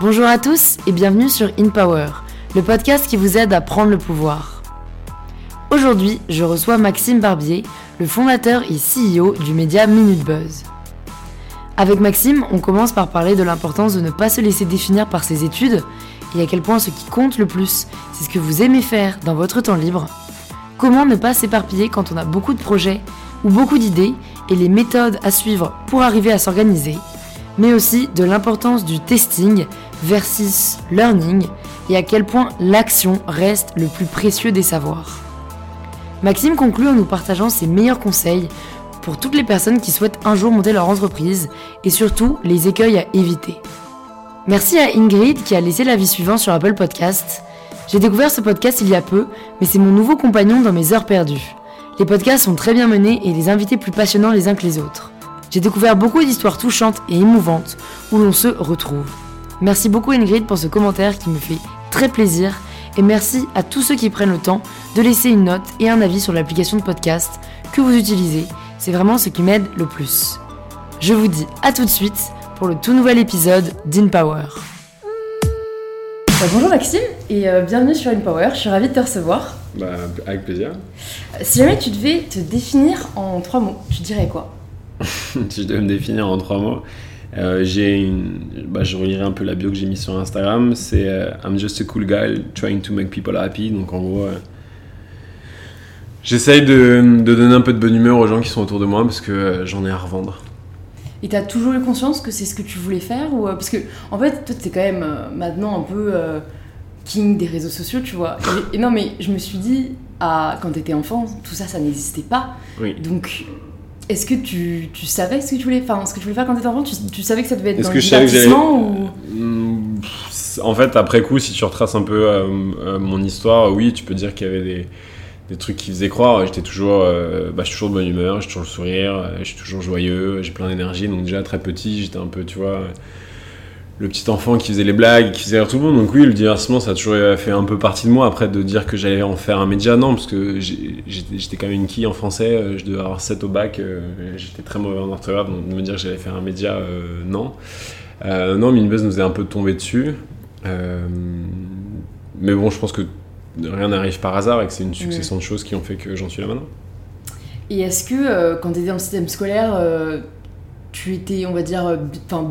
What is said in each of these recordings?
Bonjour à tous et bienvenue sur In Power, le podcast qui vous aide à prendre le pouvoir. Aujourd'hui, je reçois Maxime Barbier, le fondateur et CEO du média Minute Buzz. Avec Maxime, on commence par parler de l'importance de ne pas se laisser définir par ses études et à quel point ce qui compte le plus, c'est ce que vous aimez faire dans votre temps libre. Comment ne pas s'éparpiller quand on a beaucoup de projets ou beaucoup d'idées et les méthodes à suivre pour arriver à s'organiser, mais aussi de l'importance du testing versus learning et à quel point l'action reste le plus précieux des savoirs. Maxime conclut en nous partageant ses meilleurs conseils pour toutes les personnes qui souhaitent un jour monter leur entreprise et surtout les écueils à éviter. Merci à Ingrid qui a laissé l'avis suivant sur Apple Podcast. J'ai découvert ce podcast il y a peu, mais c'est mon nouveau compagnon dans mes heures perdues. Les podcasts sont très bien menés et les invités plus passionnants les uns que les autres. J'ai découvert beaucoup d'histoires touchantes et émouvantes où l'on se retrouve. Merci beaucoup Ingrid pour ce commentaire qui me fait très plaisir et merci à tous ceux qui prennent le temps de laisser une note et un avis sur l'application de podcast que vous utilisez. C'est vraiment ce qui m'aide le plus. Je vous dis à tout de suite pour le tout nouvel épisode d'InPower. Bah, bonjour Maxime et euh, bienvenue sur InPower, je suis ravie de te recevoir. Bah, avec plaisir. Si jamais tu devais te définir en trois mots, tu dirais quoi Si je devais me définir en trois mots, euh, j'ai une, bah, je relirai un peu la bio que j'ai mise sur Instagram. C'est euh, I'm just a cool guy trying to make people happy. Donc en gros, euh, j'essaye de, de, donner un peu de bonne humeur aux gens qui sont autour de moi parce que j'en ai à revendre. Et t'as toujours eu conscience que c'est ce que tu voulais faire ou parce que en fait toi t'es quand même maintenant un peu king des réseaux sociaux tu vois et, non mais je me suis dit à, quand t'étais enfant tout ça ça n'existait pas oui. donc est-ce que tu, tu, savais ce que tu voulais faire, ce que tu voulais faire quand tu étais enfant tu, tu, savais que ça devait être dans le divertissement ou... Hmm, en fait, après coup, si tu retraces un peu euh, euh, mon histoire, oui, tu peux dire qu'il y avait des, des, trucs qui faisaient croire. J'étais toujours, euh, bah, je suis toujours de bonne humeur, j'ai toujours le sourire, je suis toujours joyeux, j'ai plein d'énergie. Donc déjà très petit, j'étais un peu, tu vois, le petit enfant qui faisait les blagues, qui faisait rire tout le monde. Donc oui, le divertissement, ça a toujours fait un peu partie de moi. Après, de dire que j'allais en faire un média, non, parce que j'étais quand même une quille en français, euh, je devais avoir 7 au bac, euh, j'étais très mauvais en orthographe, donc de me dire que j'allais faire un média, euh, non. Euh, non, Minibuzz nous est un peu tombé dessus. mais bon, je pense que rien n'arrive par hasard et que c'est une succession de choses qui ont fait que j'en suis là maintenant. Et est-ce que quand tu étais dans le système scolaire, tu étais, on va dire, euh,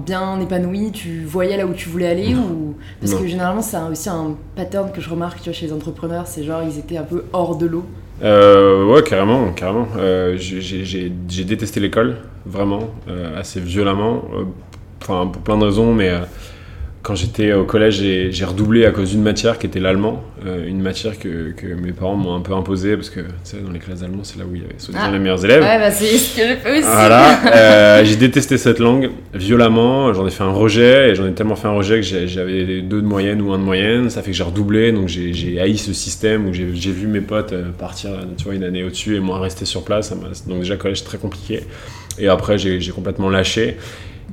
bien épanoui, tu voyais là où tu voulais aller ou? Parce que généralement c'est aussi un pattern que je remarque tu vois, chez les entrepreneurs, c'est genre ils étaient un peu hors de l'eau. Euh, ouais, carrément, carrément. Euh, j'ai détesté l'école, vraiment, assez violemment, enfin pour plein de raisons, mais quand j'étais au collège, j'ai redoublé à cause d'une matière qui était l'allemand, euh, une matière que, que mes parents m'ont un peu imposée parce que tu sais, dans les classes d'allemand, c'est là où il y avait soi-disant ah. les meilleurs élèves. Ouais, bah c'est ce que j'ai fait aussi. Voilà, euh, j'ai détesté cette langue violemment. J'en ai fait un rejet et j'en ai tellement fait un rejet que j'avais deux de moyenne ou un de moyenne. Ça fait que j'ai redoublé, donc j'ai haï ce système où j'ai vu mes potes euh, partir, tu vois, une année au-dessus et moi rester sur place. Donc déjà collège très compliqué. Et après, j'ai complètement lâché.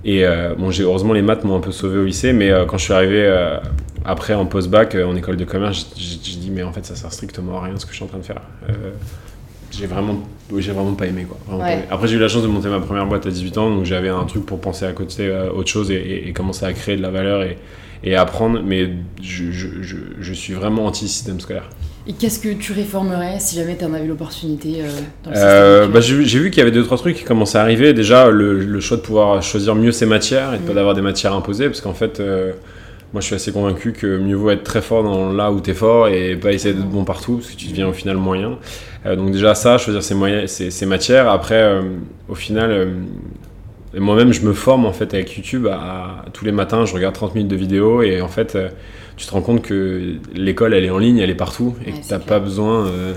Et euh, bon, heureusement les maths m'ont un peu sauvé au lycée, mais euh, quand je suis arrivé euh, après en post-bac en école de commerce, j'ai dit mais en fait ça sert strictement à rien ce que je suis en train de faire. j'ai vraiment, j'ai vraiment pas aimé quoi. Après j'ai eu la chance de monter ma première boîte à 18 ans, donc j'avais un truc pour penser à côté autre chose et, et, commencer à créer de la valeur et, et apprendre, mais je, je, je, je suis vraiment anti-système scolaire. Et qu'est-ce que tu réformerais si jamais tu en avais l'opportunité euh, dans le euh, bah, J'ai vu qu'il y avait deux trois trucs qui commençaient à arriver. Déjà, le, choix de pouvoir choisir mieux ses matières et de pas mm. d'avoir des matières imposées, parce qu'en fait, euh, moi je suis assez convaincu que mieux vaut être très fort dans là où tu es fort et pas essayer d'être bon partout, parce que tu deviens au final moyen. donc déjà ça, choisir ses, moyens, ses, matières. Après, au final... moi-même, je me forme en fait avec YouTube. À, tous les matins, je regarde 30 minutes de vidéos et en fait, tu te rends compte que l'école, elle est en ligne, elle est partout, et que tu n'as pas besoin euh,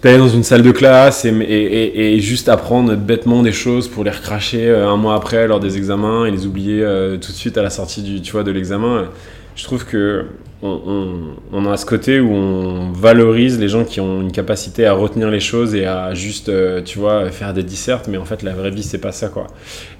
d'aller dans une salle de classe et, et, juste apprendre bêtement des choses pour les recracher euh, un mois après lors des examens et les oublier euh, tout de suite à la sortie du, tu vois, de l'examen. Je trouve que on, a ce côté où on valorise les gens qui ont une capacité à retenir les choses et à juste, euh, tu vois, faire des dissertes, mais en fait, la vraie vie, c'est pas ça, quoi.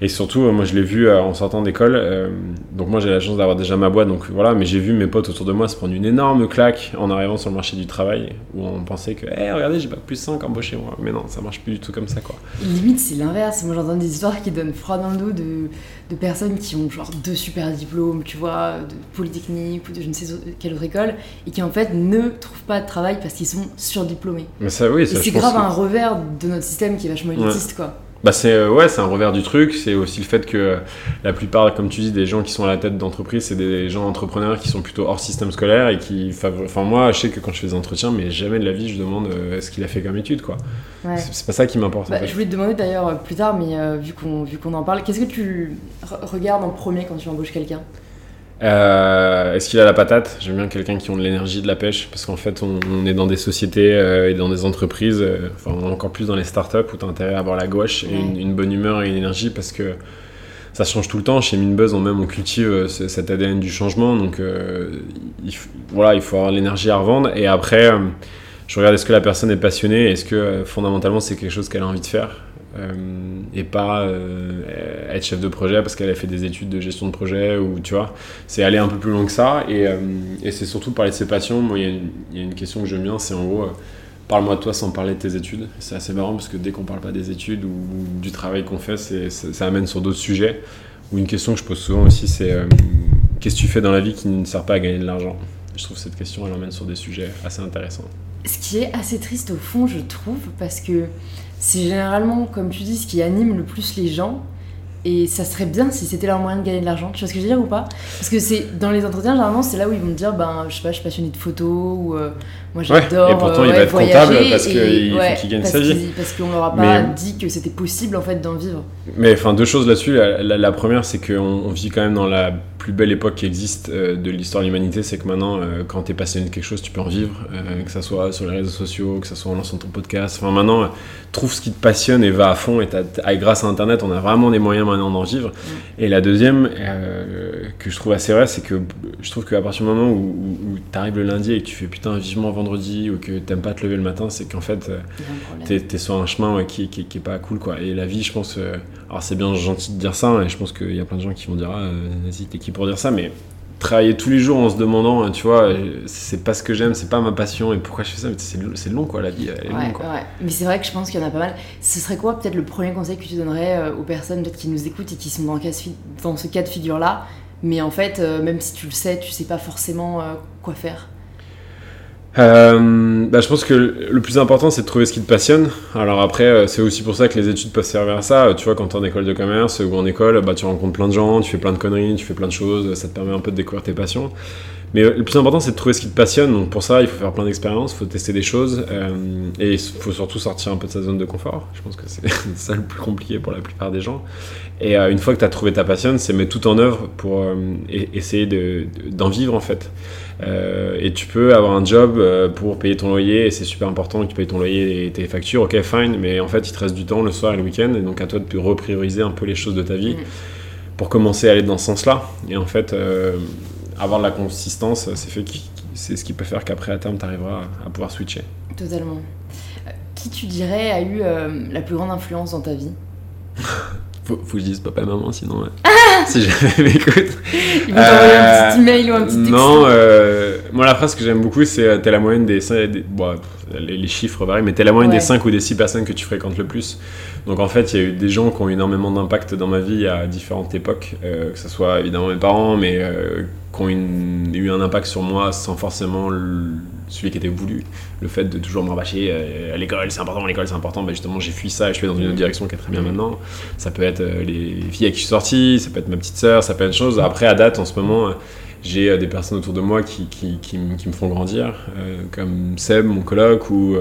Et surtout, euh, moi, je l'ai vu euh, en sortant d'école. donc, moi, j'ai la chance d'avoir déjà ma boîte, donc voilà, mais j'ai vu mes potes autour de moi se prendre une énorme claque en arrivant sur le marché du travail, où on pensait que, hé, regardez, j'ai pas plus 5 embauché moi. Mais non, ça marche plus du tout comme ça, quoi. Limite, c'est l'inverse. Moi, j'entends des histoires qui donnent froid dans le dos de, de personnes qui ont genre deux super diplômes, tu vois, de Polytechnique ou de je ne sais quelle autre école et qui en fait ne trouvent pas de travail parce qu'ils sont surdiplômés. Mais ça, oui, ça, et c'est grave un revers de notre système qui est vachement élitiste, quoi. Bah c'est euh, ouais, c'est un revers du truc. C'est aussi le fait que la plupart, comme tu dis, des gens qui sont à la tête d'entreprise, c'est des gens entrepreneurs qui sont plutôt hors système scolaire et qui, enfin moi, je sais que quand je fais des entretiens, mais jamais de la vie, je demande euh, ce qu'il a fait comme étude, quoi. C'est pas ça qui m'importe. Bah, je voulais te demander d'ailleurs euh, plus tard, mais vu qu'on vu qu'on en parle, qu'est-ce que tu regardes en premier quand tu embauches quelqu'un? Euh, Est-ce qu'il a la patate? J'aime bien quelqu'un qui a de l'énergie, de la pêche, parce qu'en fait, on, est dans des sociétés euh, et dans des entreprises, euh, enfin encore plus dans les startups où tu as intérêt à avoir la gauche et une, bonne humeur et une énergie, parce que ça change tout le temps. Chez Minbuzz, on même on cultive euh, cet ADN du changement, donc il, voilà, il faut avoir l'énergie à revendre. Et après, je regarde est-ce que la personne est passionnée, est-ce que fondamentalement c'est quelque chose qu'elle a envie de faire? Euh, et pas euh, être chef de projet parce qu'elle a fait des études de gestion de projet ou tu vois. C'est aller un peu plus loin que ça et, euh, c'est surtout parler de ses passions. Moi il y, a une question que j'aime bien c'est en gros parle-moi de toi sans parler de tes études. C'est assez marrant parce que dès qu'on parle pas des études ou, du travail qu'on fait c'est, ça amène sur d'autres sujets. Ou une question que je pose souvent aussi c'est qu'est-ce que tu fais dans la vie qui ne sert pas à gagner de l'argent? Je trouve cette question elle emmène sur des sujets assez intéressants. Ce qui est assez triste au fond je trouve parce que c'est généralement, comme tu dis, ce qui anime le plus les gens. Et ça serait bien si c'était leur moyen de gagner de l'argent. Tu vois ce que je veux dire ou pas? Parce que c'est dans les entretiens, généralement, c'est là où ils vont te dire, ben, je sais pas, je suis passionné de photos ou euh, moi j'adore. et pourtant, il va être comptable parce qu'il faut qu'il gagne sa vie. parce qu'on leur a pas dit que c'était possible en fait d'en vivre. Mais enfin, deux choses là-dessus. La, première, c'est qu'on on vit quand même dans la plus belle époque qui existe euh, de l'histoire de l'humanité, c'est que maintenant, euh, quand tu es passionné de quelque chose, tu peux en vivre, euh, que ça soit sur les réseaux sociaux, que ça soit en lançant ton podcast. Enfin, maintenant, trouve ce qui te passionne et va à fond. Et grâce à Internet, on a vraiment des moyens maintenant d'en vivre. Et la deuxième, que je trouve assez vrai, c'est que je trouve qu'à partir du moment où, tu arrives le lundi et que tu fais putain vivement vendredi ou que t'aimes pas te lever le matin, c'est qu'en fait, tu es, sur un chemin qui, qui, qui, est pas cool. quoi. Et la vie, je pense, alors c'est bien gentil de dire ça, hein, et je pense qu'il y a plein de gens qui vont dire ah, vas-y, t'es qui pour dire ça, mais travailler tous les jours en se demandant, hein, tu vois, c'est pas ce que j'aime, c'est pas ma passion, et pourquoi je fais ça, c'est long quoi, la vie, elle est ouais, quoi. Ouais. Mais c'est vrai que je pense qu'il y en a pas mal. Ce serait quoi peut-être le premier conseil que tu donnerais euh, aux personnes peut-être qui nous écoutent et qui sont dans, dans ce cas de figure-là, mais en fait, euh, même si tu le sais, tu sais pas forcément euh, quoi faire? Euh, bah, je pense que le plus important, c'est de trouver ce qui te passionne. Alors après, euh, c'est aussi pour ça que les études peuvent servir à ça. Tu vois, quand tu es en école de commerce ou en école, bah, tu rencontres plein de gens, tu fais plein de conneries, tu fais plein de choses, ça te permet un peu de découvrir tes passions. Mais le plus important, c'est de trouver ce qui te passionne. Donc pour ça, il faut faire plein d'expériences, il faut tester des choses. Euh, et il faut surtout sortir un peu de sa zone de confort. Je pense que c'est ça le plus compliqué pour la plupart des gens. Et une fois que tu as trouvé ta passion, c'est mettre tout en œuvre pour essayer d'en vivre en fait. Euh, et tu peux avoir un job euh, pour payer ton loyer, et c'est super important que tu payes ton loyer et tes factures, ok, fine, mais en fait, il te reste du temps le soir et le week-end, et donc à toi de reprioriser un peu les choses de ta vie mm. pour commencer à aller dans ce sens-là. Et en fait, euh, avoir de la consistance, c'est fait c'est ce qui peut faire qu'après, à terme, tu arriveras à pouvoir switcher. Totalement. Qui tu dirais a eu la plus grande influence dans ta vie? faut, faut, que je dise papa et maman, sinon, si jamais m'écoute. Ils vont t'envoyer un petit email ou un petit texte. Non, euh, moi la phrase que j'aime beaucoup, c'est euh, t'es la moyenne des, des bon, les, chiffres varient, mais t'es la moyenne des 5 ou des 6 personnes que tu fréquentes le plus. Donc en fait, il y a eu des gens qui ont eu énormément d'impact dans ma vie à différentes époques, euh, que ce soit évidemment mes parents, mais qui ont eu un impact sur moi sans forcément celui qui était voulu. Le fait de toujours me rabâcher euh, à l'école, c'est important, l'école, c'est important. Bah, justement, j'ai fui ça et je suis dans une autre direction qui est très bien maintenant. Ça peut être euh, les filles avec qui je suis sorti, ça peut être ma petite sœur, ça peut être une chose. Après, à date, en ce moment, euh, j'ai des personnes autour de moi qui, qui, qui, me font grandir, comme Seb, mon coloc, ou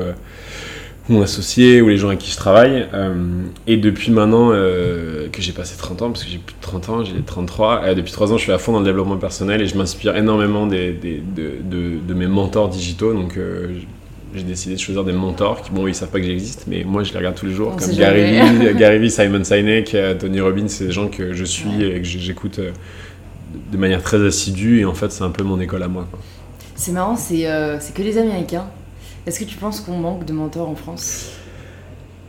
mon associé ou les gens avec qui je travaille. Euh, et depuis maintenant euh, que j'ai passé 30 ans, parce que j'ai plus de 30 ans, j'ai 33, euh, depuis 3 ans je suis à fond dans le développement personnel et je m'inspire énormément des, des, de, de, mes mentors digitaux. Donc j'ai décidé de choisir des mentors qui, bon, ils savent pas que j'existe, mais moi je les regarde tous les jours, comme Gary Vee, Gary Vee, Simon Sinek, Tony Robbins, c'est des gens que je suis et que j'écoute de manière très assidue et en fait c'est un peu mon école à moi. C'est marrant, euh, c'est que les Américains. Est-ce que tu penses qu'on manque de mentors en France?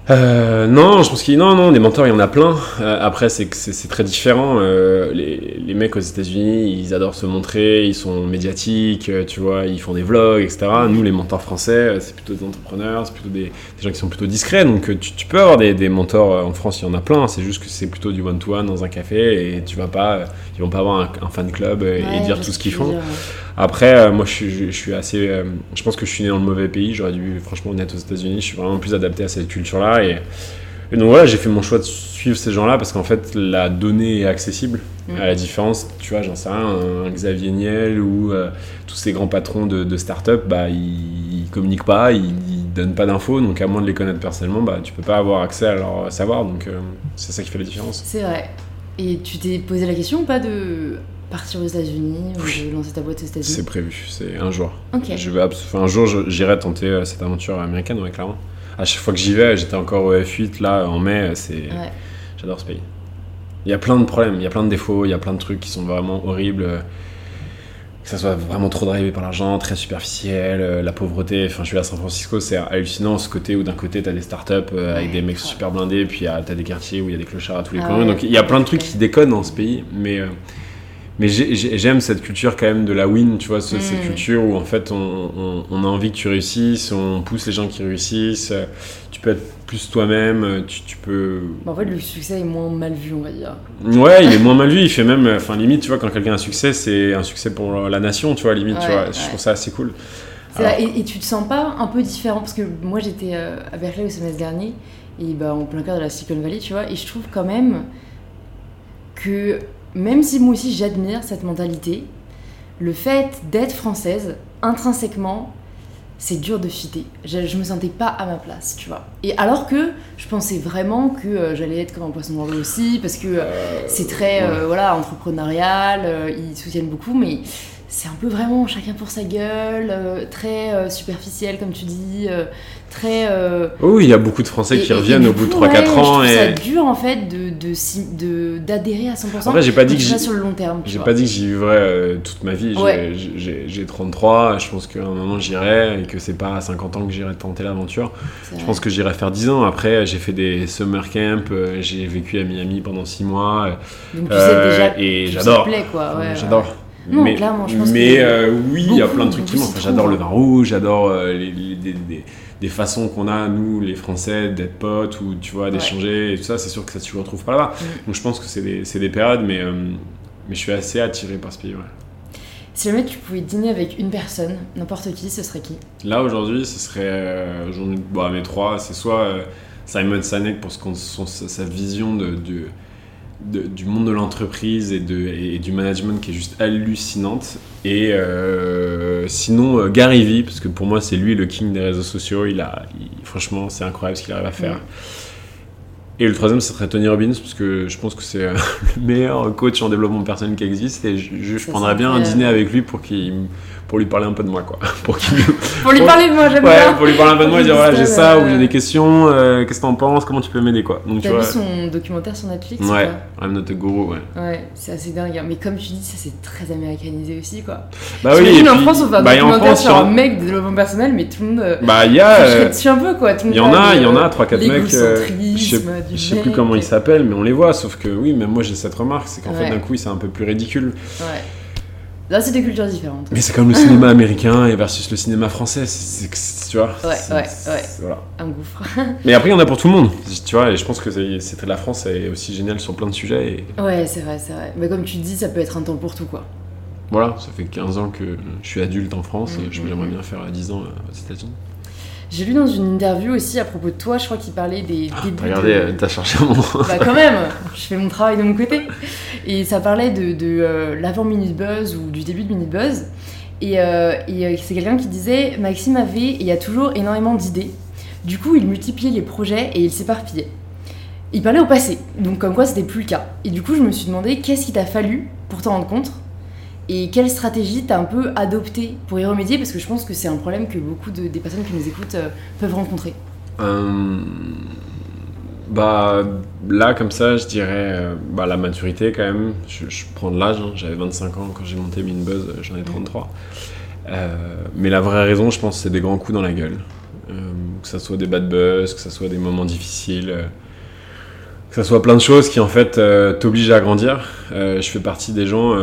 Euh, non, je pense qu'il non, non, des mentors, il y en a plein. Euh, après, c'est que c'est très différent. Euh, les, les mecs aux États-Unis, ils adorent se montrer, ils sont médiatiques, euh, tu vois, ils font des vlogs, etc. Nous, les mentors français, euh, c'est plutôt des entrepreneurs, c'est plutôt des, des gens qui sont plutôt discrets. Donc, euh, tu, tu peux avoir des, des mentors en France, il y en a plein. C'est juste que c'est plutôt du one-to-one dans un café et tu vas pas, ils vont pas avoir un, un fan club et Ouais, dire tout ce qu'ils font. dire, ouais. Après, euh, moi, je suis, je, je suis assez. euh, je pense que je suis né dans le mauvais pays. J'aurais dû, franchement, naître aux États-Unis. Je suis vraiment plus adapté à cette culture-là. Et, et donc voilà, j'ai fait mon choix de suivre ces gens-là parce qu'en fait, la donnée est accessible. Mm. À la différence, tu vois, j'en sais rien, un Xavier Niel ou euh, tous ces grands patrons de, de start-up, bah, ils, ils communiquent pas, ils, ils donnent pas d'infos. Donc, à moins de les connaître personnellement, bah, tu peux pas avoir accès à leur savoir. Donc, euh, c'est ça qui fait la différence. C'est vrai. Et tu t'es posé la question ou pas de partir aux États-Unis ou de lancer ta boîte aux C'est États-Unis prévu, c'est un jour. Ok. Je vais enfin, un jour, j'irai tenter euh, cette aventure américaine, ouais, clairement. À chaque fois que j'y vais, j'étais encore au F8, là, en mai, c'est... Ouais. J'adore ce pays. Il y a plein de problèmes, il y a plein de défauts, il y a plein de trucs qui sont vraiment horribles. Que ça soit vraiment trop drivé par l'argent, très superficiel, euh, la pauvreté. Enfin, je suis à San Francisco, c'est hallucinant ce côté où d'un côté t'as des startups euh, avec des mecs super blindés, puis euh, t'as des quartiers où il y a des clochards à tous les Ah coins. ouais, Donc il y a plein de trucs qui déconnent dans ce pays, mais. euh, mais j'ai- j'ai- j'aime cette culture quand même de la win, tu vois, ce- cette Mm. culture où en fait on, on- on a envie que tu réussisses, on pousse les gens qui réussissent, tu peux être plus toi-même, euh, tu, tu peux... Bah, en fait, le succès est moins mal vu, on va dire. Ouais, il est moins mal vu, il fait même, euh, enfin limite, tu vois, quand quelqu'un a un succès, c'est un succès pour la nation, tu vois, limite, tu vois, ouais. je trouve ça assez cool. Alors- et, et tu te sens pas un peu différent? Parce que moi j'étais euh, à Berkeley au semestre dernier, et bah, en plein cœur de la Silicon Valley, tu vois, et je trouve quand même que même si moi aussi j'admire cette mentalité, le fait d'être française, intrinsèquement, c'est dur de fitter. Je, je me sentais pas à ma place, tu vois. Et alors que je pensais vraiment que euh, j'allais être comme un poisson dans l'eau aussi, parce que euh, c'est très ouais. euh, voilà entrepreneurial, ils soutiennent beaucoup, mais c'est un peu vraiment chacun pour sa gueule, euh, très euh, superficiel comme tu dis, euh, très. euh, Oh Oui, il y a beaucoup de Français et- qui et- et reviennent du au bout de coup, 3-4 ouais, Je ans ça et... dur en fait de de de- d'adhérer à 100%. En vrai, j'ai pas dit que sur le long terme. J'ai pas dit que j'y vivrais euh, toute ma vie. J'ai- Ouais. J'ai j'ai 33, je pense qu'à un moment j'irai et que c'est pas à 50 ans que j'irai tenter l'aventure. Je pense que j'irai faire 10 ans. Après, j'ai fait des summer camps, euh, j'ai vécu à Miami pendant 6 mois. Donc tu sais déjà. et ça j'adore. J'adore. Non, mais clairement, je pense mais que euh, oui, il y a plein de trucs qui manquent. Enfin, j'adore trouvent, le vin rouge, j'adore euh, les, les- des, des- des façons qu'on a, nous, les Français, d'être potes ou tu vois, d'échanger et tout ça. C'est sûr que ça, tu le retrouves pas là-bas. Mm. Donc je pense que c'est des, des périodes, mais, euh, mais je suis assez attiré par ce pays. ouais. Si jamais tu pouvais dîner avec une personne, n'importe qui, ce serait qui? Là aujourd'hui, ce serait euh, j'en ai- bon, mes trois, c'est soit Simon Sinek pour ce qu'on- son- sa sa vision de, de- du monde de l'entreprise et, et du management qui est juste hallucinante. Et euh, sinon euh, Gary Vee, parce que pour moi c'est lui le king des réseaux sociaux. Il a, franchement, c'est incroyable ce qu'il arrive à faire. Et le troisième, ce serait Tony Robbins, parce que je pense que c'est euh, le meilleur coach en développement personnel qui existe. Et je, je prendrais bien un dîner avec lui pour, qu'il, pour lui parler un peu de moi. Quoi. pour qu'il Pour lui parler de moi, j'aime Ouais, bien. pour lui parler un peu de moi et dire voilà, j'ai ça, Euh, ou j'ai des questions, euh, qu'est-ce que t'en penses, comment tu peux m'aider quoi. Donc tu T'as vois. vu son documentaire sur Netflix ou Ouais, I'm not a guru, ouais. Ouais, c'est assez dingue. hein. Mais comme tu dis, ça c'est très américanisé aussi, quoi. Bah oui, en France, on fait un bah, documentaire France, sur il y un mec de développement personnel, mais tout le monde. euh, Bah il y a. euh, dessus un peu, quoi. Il y en a, il y en a 3-4 mecs. Je sais, l'égocentrisme du je sais plus comment ils s'appellent, mais on les voit. Sauf que oui, même moi j'ai cette remarque, c'est qu'en Ouais. fait d'un coup c'est un peu plus ridicule. Ouais. Là, c'est des cultures différentes. Mais c'est comme le cinéma américain et versus le cinéma français, c'est, c'est- tu vois. Ouais, c'est- ouais, c'est- ouais. Voilà. Un gouffre. Mais après il y en a pour tout le monde, tu vois. Et je pense que c'est, la France est aussi géniale sur plein de sujets. Et ouais, c'est vrai, c'est vrai. Mais comme tu dis, ça peut être un temps pour tout, quoi. voilà, ça fait 15 ans que je suis adulte en France et je Mhm. j'aimerais bien faire 10 ans euh, aux États-Unis. J'ai lu dans une interview aussi à propos de toi, je crois qu'il parlait des débuts. Regardez, de- euh, t'as cherché mon. Bah quand même, je fais mon travail de mon côté. Et ça parlait de, de euh, l'avant Minute Buzz ou du début de Minute Buzz. Et, euh, et, c'est quelqu'un qui disait Maxime avait et a toujours énormément d'idées. Du coup, il multipliait les projets et il s'éparpillait. Il parlait au passé, donc comme quoi c'était plus le cas. Et du coup, je me suis demandé qu'est-ce qu'il t'a fallu pour t'en rendre compte? Et quelle stratégie t'as un peu adopté pour y remédier? Parce que je pense que c'est un problème que beaucoup de, des personnes qui nous écoutent euh, peuvent rencontrer. Euh, bah là comme ça je dirais euh, bah, la maturité quand même je, je prends de l'âge hein. j'avais 25 ans quand j'ai monté Minbuzz j'en ai 33 mais la vraie raison, je pense, c'est des grands coups dans la gueule. que ça soit des bad buzz, que ça soit des moments difficiles que ça soit plein de choses qui en fait t'obligent à grandir. je fais partie des gens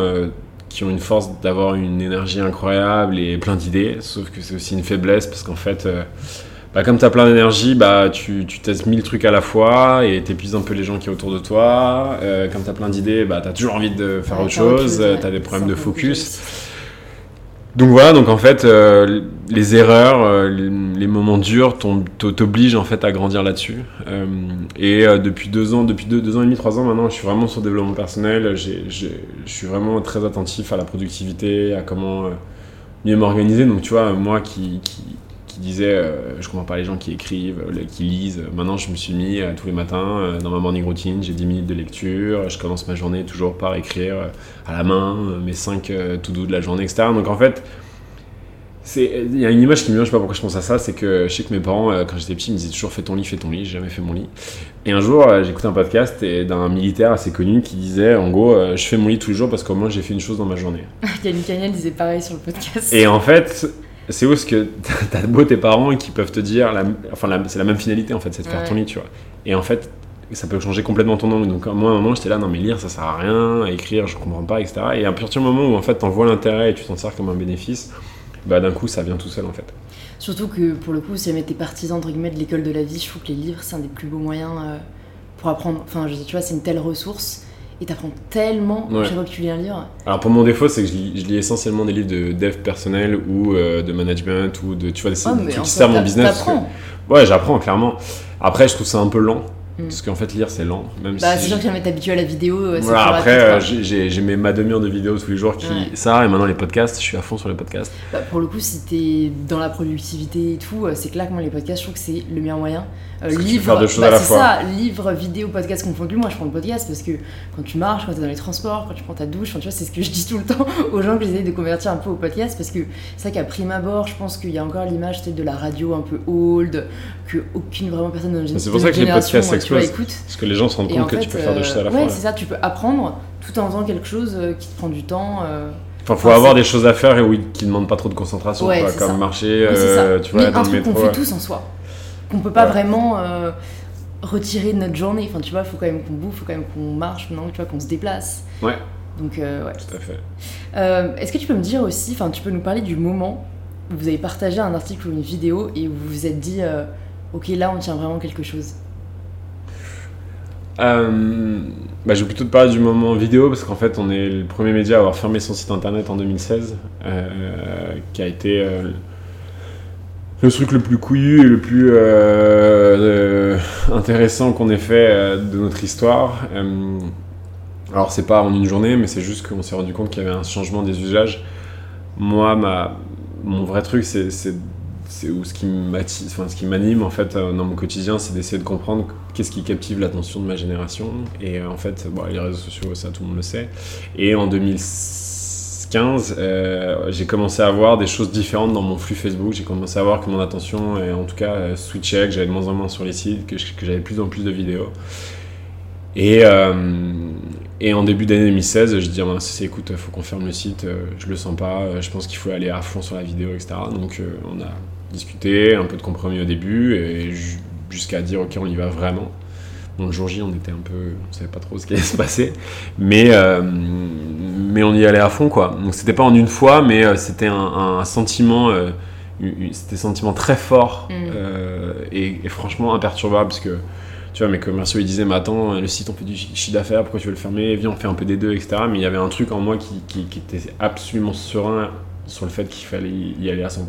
qui ont une force d'avoir une énergie incroyable et plein d'idées, sauf que c'est aussi une faiblesse parce qu'en fait, euh, bah, comme tu as plein d'énergie, bah, tu, tu testes mille trucs à la fois et t'épuises un peu les gens qui sont autour de toi. Euh, comme tu as plein d'idées, bah, tu as toujours envie de faire autre chose, tu as des problèmes de focus. Donc voilà, donc en fait, euh, les erreurs, euh, les, moments durs t'obligent en fait à grandir là-dessus. Euh, et depuis deux ans, depuis deux, ans et demi, trois ans maintenant, je suis vraiment sur le développement personnel. Je suis vraiment très attentif à la productivité, à comment mieux m'organiser. Donc tu vois, moi qui, qui disait euh, je comprends pas les gens qui écrivent, qui lisent. Maintenant, je me suis mis euh, tous les matins euh, dans ma morning routine, j'ai 10 minutes de lecture, je commence ma journée toujours par écrire à la main mes 5 tout doux de la journée, etc. Donc en fait, il y a une image qui me vient, je sais pas pourquoi je pense à ça, c'est que je sais que mes parents, quand j'étais petit, ils me disaient toujours fais ton lit, fais ton lit, j'ai jamais fait mon lit. Et un jour, j'écoutais un podcast d'un militaire assez connu qui disait en gros, je fais mon lit tous les jours parce qu'au moins j'ai fait une chose dans ma journée. Yannick Cagnel disait pareil sur le podcast. Et en fait, c'est où ce que t'as beau tes parents qui peuvent te dire, enfin c'est la même finalité en fait, c'est de faire ton lit, tu vois. Et en fait, ça peut changer complètement ton angle. Donc moi à un moment j'étais là, non mais lire ça sert à rien, écrire je comprends pas, etc. Et à partir du moment où en fait t'en vois l'intérêt et tu t'en sers comme un bénéfice, bah d'un coup ça vient tout seul en fait. Surtout que pour le coup, si jamais t'es partisan entre guillemets de l'école de la vie, je trouve que les livres c'est un des plus beaux moyens euh, pour apprendre. Enfin, je, tu vois, c'est une telle ressource et t'apprends tellement chaque fois que tu lis un livre. Alors pour mon défaut, c'est que je lis, essentiellement des livres de dev personnel ou euh, de management ou de tu vois des, trucs qui servent mon business. Ouais, j'apprends clairement. Après, je trouve ça un peu lent. Mm. Parce qu'en fait, lire, c'est lent. Même bah, c'est sûr que jamais t'habitué à la vidéo. Euh, voilà, après, euh, j'ai mes ma demi-heure de vidéos tous les jours qui. Ça, et maintenant les podcasts, je suis à fond sur les podcasts. Bah, pour le coup, si t'es dans la productivité et tout, c'est clair que moi, les podcasts, je trouve que c'est le meilleur moyen. Euh, livre, bah, à la fois. ça, livre, vidéo, podcast confondu. Moi, je prends le podcast parce que quand tu marches, quand tu es dans les transports, quand tu prends ta douche, tu vois, c'est ce que je dis tout le temps aux gens que j'essaie de convertir un peu au podcast parce que c'est vrai qu'à prime abord, je pense qu'il y a encore l'image de la radio un peu old, que aucune vraiment personne dans C'est pour ça que les podcasts s'explosent. Parce que les gens se rendent compte que tu peux faire deux choses à la euh, fois. Ouais, c'est ça, tu peux apprendre tout en faisant quelque chose euh, qui te prend du temps. Enfin, faut avoir des choses à faire et oui, qui demandent pas trop de concentration, comme marcher, tu vois, dans le métro. qu'on fait tous en soi. Qu'on peut pas vraiment retirer de notre journée. Enfin, tu vois, il faut quand même qu'on bouffe, il faut quand même qu'on marche, non, tu vois, qu'on se déplace. Ouais. Donc, euh, ouais. Tout à fait. Euh, est-ce que tu peux me dire aussi, enfin, tu peux nous parler du moment où vous avez partagé un article ou une vidéo et où vous vous êtes dit, euh, ok, là, on tient vraiment quelque chose bah, je vais plutôt te parler du moment vidéo parce qu'en fait on est le premier média à avoir fermé son site internet en 2016 qui a été le truc le plus couillu et le plus euh, euh, intéressant qu'on ait fait euh, de notre histoire. alors c'est pas en une journée, mais c'est juste qu'on s'est rendu compte qu'il y avait un changement des usages. Moi, ma, mon vrai truc, c'est où ce qui enfin, ce qui m'anime en fait dans mon quotidien, c'est d'essayer de comprendre qu'est-ce qui captive l'attention de ma génération. Et en fait, les réseaux sociaux, ça tout le monde le sait. Et en 2006 euh, j'ai commencé à voir des choses différentes dans mon flux Facebook. J'ai commencé à voir que mon attention, et en tout cas, euh, switchait, que j'avais de moins en moins sur les sites, que, j'avais plus en plus de vidéos. Et, euh, et en début d'année 2016, je dis, ah, c'est écoute, faut qu'on ferme le site, je le sens pas, je pense qu'il faut aller à fond sur la vidéo, etc. Donc on a discuté, un peu de compromis au début, et jusqu'à dire, ok, on y va vraiment. Bon, le jour J, on était un peu. On savait pas trop ce qui allait se passer. Mais, euh, mais on y allait à fond, quoi. Donc, c'était pas en une fois, mais euh, c'était un, sentiment. Euh, c'était sentiment très fort mm. et, franchement imperturbable parce que tu vois mes commerciaux ils disaient mais attends le site on fait du chiffre d'affaires pourquoi tu veux le fermer? Viens on fait un peu des deux etc mais il y avait un truc en moi qui, qui, qui était absolument serein sur le fait qu'il fallait y aller à 100%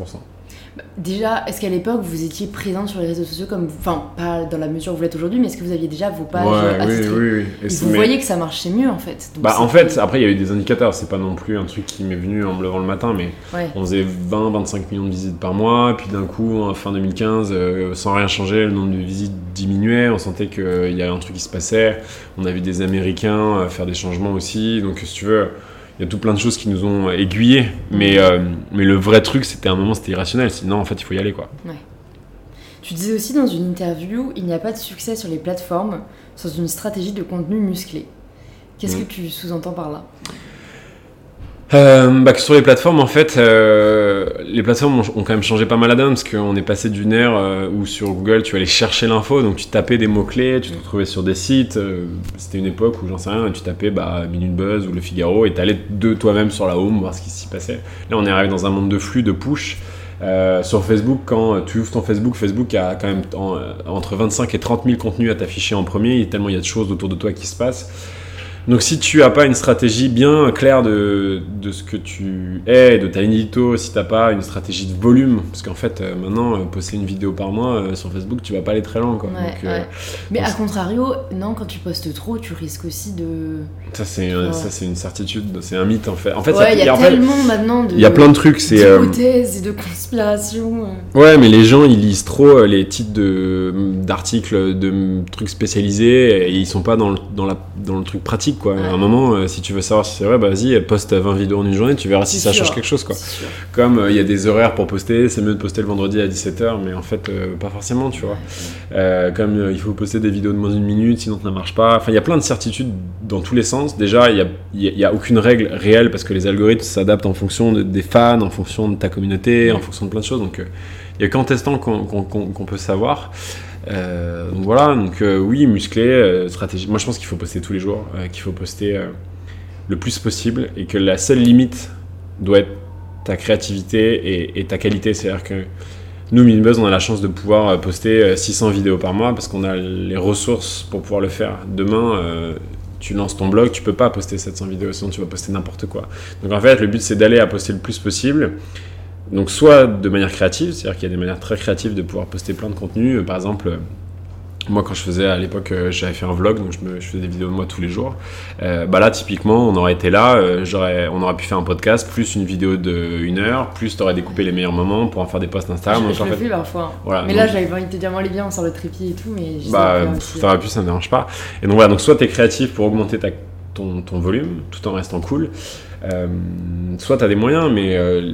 Déjà, est-ce qu'à l'époque vous étiez présente sur les réseaux sociaux comme, enfin, pas dans la mesure où vous l'êtes aujourd'hui, mais est-ce que vous aviez déjà vos pages ouais, oui, oui, oui. Et, vous voyez que ça marchait mieux en fait. bah en fait, après il y a eu des indicateurs. C'est pas non plus un truc qui m'est venu en me levant le matin, mais on faisait 20-25 millions de visites par mois, puis d'un coup, en fin 2015, euh, sans rien changer, le nombre de visites diminuait. On sentait qu'il y avait un truc qui se passait. On a vu des Américains euh, faire des changements aussi. Donc si tu veux il y a tout plein de choses qui nous ont aiguillés. Mais, euh, mais le vrai truc, c'était un moment, c'était irrationnel. Sinon, en fait, il faut y aller, quoi. Ouais. Tu disais aussi dans une interview, il n'y a pas de succès sur les plateformes sans une stratégie de contenu musclé. Qu'est-ce mm. que tu sous-entends par là? Euh, bah, que sur les plateformes, en fait, euh, les plateformes ont, quand même changé pas mal la donne parce qu'on est passé d'une ère euh, où sur Google tu allais chercher l'info, donc tu tapais des mots-clés, tu te retrouvais sur des sites. euh, C'était une époque où j'en sais rien, tu tapais bah, Minute Buzz ou Le Figaro et t'allais de toi-même sur la home voir ce qui s'y passait. Là, on est arrivé dans un monde de flux, de push. Euh, sur Facebook, quand tu ouvres ton Facebook, Facebook a quand même en- entre 25 et 30 000 contenus à t'afficher en premier, tellement il y a de choses autour de toi qui se passent. Donc si tu as pas une stratégie bien claire de, de ce que tu es, de ta ligne édito, si t'as pas une stratégie de volume, parce qu'en fait euh, maintenant euh, poster une vidéo par mois euh, sur Facebook, tu vas pas aller très loin quoi. Ouais, Donc, ouais. Mais donc à contrario, non, quand tu postes trop, tu risques aussi de. ça c'est Ouais. ça c'est une certitude, c'est un mythe en fait. En fait, ouais, il y a en fait, tellement maintenant de. il y a plein de trucs, c'est d'hypothèses et de conspirations. euh. Ouais, mais les gens ils lisent trop les titres de d'articles, de trucs spécialisés et ils sont pas dans le, dans la, dans le truc pratique quoi. Ouais. À un moment, euh, si tu veux savoir si c'est vrai, bah vas-y, poste 20 vidéos en une journée, tu verras si ça change quelque chose quoi. Comme euh, il y a des horaires pour poster, c'est mieux de poster le vendredi à 17h, mais en fait, euh, pas forcément, tu vois. Comme il faut poster des vidéos de moins d'une minute, sinon ça ne marche pas. Enfin, il y a plein de certitudes dans tous les sens. Déjà, il n'y a, y a- aucune règle réelle parce que les algorithmes s'adaptent en fonction de- des fans, en fonction de ta communauté, en fonction de plein de choses. Donc, il n'y a qu'en testant qu'on peut savoir. Euh, donc voilà, donc euh, oui, musclé, euh, stratégie. Moi, je pense qu'il faut poster tous les jours, qu'il faut poster le plus possible et que la seule limite doit être ta créativité et, ta qualité. C'est-à-dire que nous, Minbuzz, on a la chance de pouvoir poster euh, 600 vidéos par mois parce qu'on a les ressources pour pouvoir le faire. Demain, tu lances ton blog, tu peux pas poster 700 vidéos, sinon tu vas poster n'importe quoi. Donc en fait, le but, c'est d'aller à poster le plus possible. Donc soit de manière créative, c'est-à-dire qu'il y a des manières très créatives de pouvoir poster plein de contenu. Euh, Par exemple, euh, moi quand je faisais à l'époque, euh, j'avais fait un vlog, donc je, me, je faisais des vidéos de moi tous les jours. Euh, bah là, typiquement, on aurait été là, euh, j'aurais, on aurait pu faire un podcast, plus une vidéo de une heure, plus t'aurais découpé les meilleurs moments pour en faire des posts Instagram. je Donc, je en le fait, fais parfois. voilà, mais donc- là, j'avais envie de te dire, moi, les biens, on sort le trépied et tout, mais je bah, t'aurais pu, ça me dérange pas. Et donc voilà, donc soit t'es créatif pour augmenter ta, ton, ton volume, tout en restant cool, euh, soit t'as des moyens, mais euh,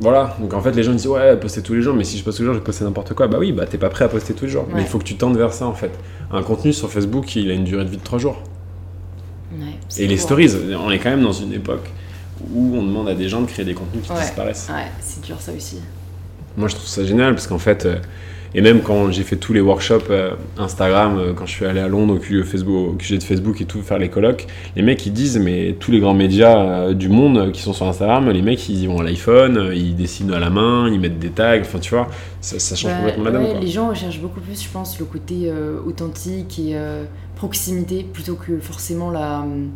voilà. Donc en fait, les gens disent ouais, poster tous les jours, mais si je poste tous les jours, je vais poster n'importe quoi. Bah oui, bah t'es pas prêt à poster tous les jours. Mais il faut que tu tentes vers ça en fait. Un contenu sur Facebook, il a une durée de vie de 3 jours. Ouais, Et les stories, on est quand même dans une époque où on demande à des gens de créer des contenus qui Ouais. disparaissent. Ouais, c'est dur ça aussi. Moi, je trouve ça génial parce qu'en fait, euh, et même quand j'ai fait tous les workshops euh, Instagram, euh, quand je suis allé à Londres au QG, Facebook, au QG de Facebook et tout, faire les colloques, les mecs ils disent, mais tous les grands médias euh, du monde qui sont sur Instagram, les mecs ils vont à l'iPhone, ils dessinent à la main, ils mettent des tags, enfin tu vois, ça, ça change Bah, complètement la donne. ouais, quoi. les gens recherchent beaucoup plus, je pense, le côté authentique et proximité plutôt que forcément la, hum,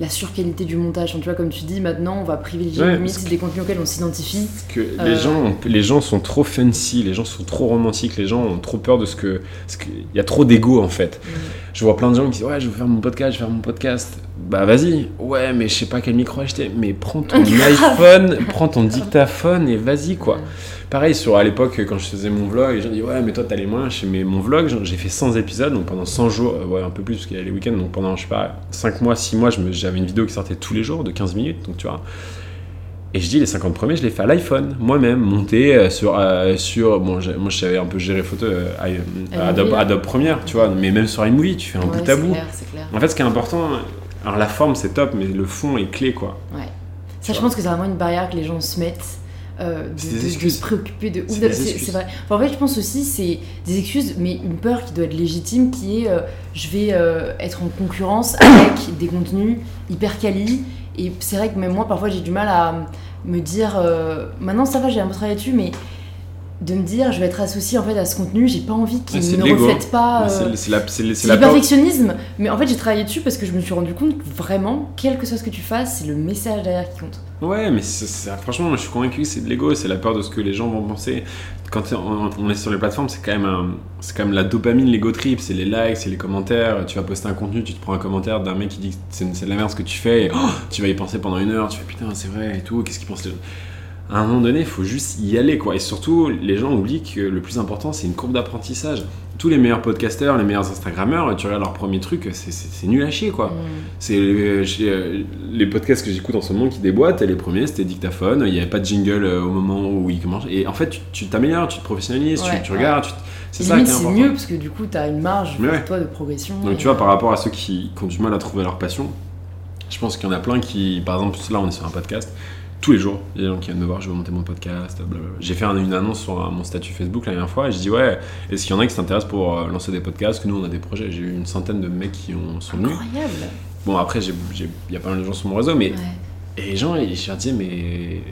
la surqualité du montage. Tu vois, comme tu dis, maintenant, on va privilégier Ouais, limite des contenus auxquels on s'identifie. Que Euh, les, gens, ont- les gens sont trop fancy, les gens sont trop romantiques, les gens ont trop peur de ce que. parce que Il y a trop d'ego en fait. Je vois plein de gens qui disent Ouais, je veux faire mon podcast, je veux faire mon podcast. Bah vas-y, ouais, mais je sais pas quel micro acheter. Mais prends ton iPhone, prends ton dictaphone et vas-y quoi. Pareil, sur à l'époque, quand je faisais mon vlog, les gens disaient Ouais, mais toi t'as les moyens. Je Mais mon vlog, j'ai fait 100 épisodes, donc pendant 100 jours, euh, ouais, un peu plus parce qu'il y a les week-ends, donc pendant, je sais pas, 5 mois, 6 mois, j'avais une vidéo qui sortait tous les jours de 15 minutes, donc tu vois. Et je dis, les 50 premiers, je les fais à l'iPhone, moi-même, monté euh, sur. euh, sur bon, moi, je savais un peu gérer photo, euh, i- Adobe. Adobe Premiere, tu vois, mais même sur iMovie, tu fais un Ouais, bout à c'est bout. clair, c'est clair. En fait, ce qui est important, alors la forme, c'est top, mais le fond est clé, quoi. Ouais. Ça, je pense que c'est vraiment une barrière que les gens se mettent. euh, de, de- de excuses. se préoccuper de c'est vrai. Enfin, en fait, je pense aussi c'est des excuses, mais une peur qui doit être légitime, qui est euh, je vais euh, être en concurrence avec des contenus hyper quali. Et c'est vrai que même moi, parfois, j'ai du mal à me dire. euh, maintenant, ça va, j'ai un peu travaillé dessus, mais de me dire je vais être associée en fait à ce contenu, j'ai pas envie qu'il ne reflète pas. Euh, c'est- c'est le- perfectionnisme, mais en fait j'ai travaillé dessus parce que je me suis rendu compte que vraiment, quel que soit ce que tu fasses, c'est le message derrière qui compte. Ouais, mais franchement, moi je suis convaincu que c'est de l'ego, c'est la peur de ce que les gens vont penser. Quand on, on est sur les plateformes, c'est quand même c'est quand même la dopamine, l'ego trip, c'est les likes, c'est les commentaires. Tu vas poster un contenu, tu te prends un commentaire d'un mec qui dit c'est c'est de la merde ce que tu fais, et, oh, tu vas y penser pendant une heure, tu fais putain c'est vrai et tout, qu'est-ce qu'ils pensent les gens? À un moment donné, il faut juste y aller quoi. Et surtout, les gens oublient que le plus important, c'est une courbe d'apprentissage. Tous les meilleurs podcasteurs, les meilleurs Instagrammeurs, tu regardes leur premier truc, c'est- c'est c'est nul à chier quoi. Mm. C'est euh, euh, les podcasts que j'écoute en ce moment qui déboîtent, et les premiers c'était dictaphone, il n'y avait pas de jingle euh, au moment où ils commencent. Et en fait, tu- tu t'améliores, tu te professionnalises, tu- Ouais, tu, ouais. regardes, tu c'est ça qui est c'est mieux parce que du coup, t'as une marge Mais pour ouais. toi de progression. Donc et- tu vois, par rapport à ceux qui, qui ont du mal à trouver leur passion, Je pense qu'il y en a plein qui, par exemple, là on est sur un podcast, tous les jours, il y a des gens qui viennent me voir, je veux monter mon podcast. J'ai fait un- une annonce sur un- mon statut Facebook la dernière fois et je dis ouais, est-ce qu'il y en a qui s'intéressent pour euh, lancer des podcasts? Que nous on a des projets, j'ai eu une centaine de mecs qui ont, sont venus. Incroyable. Bon après, il y a pas mal de gens sur mon réseau, mais Ouais. et les gens, ils- leur disais mais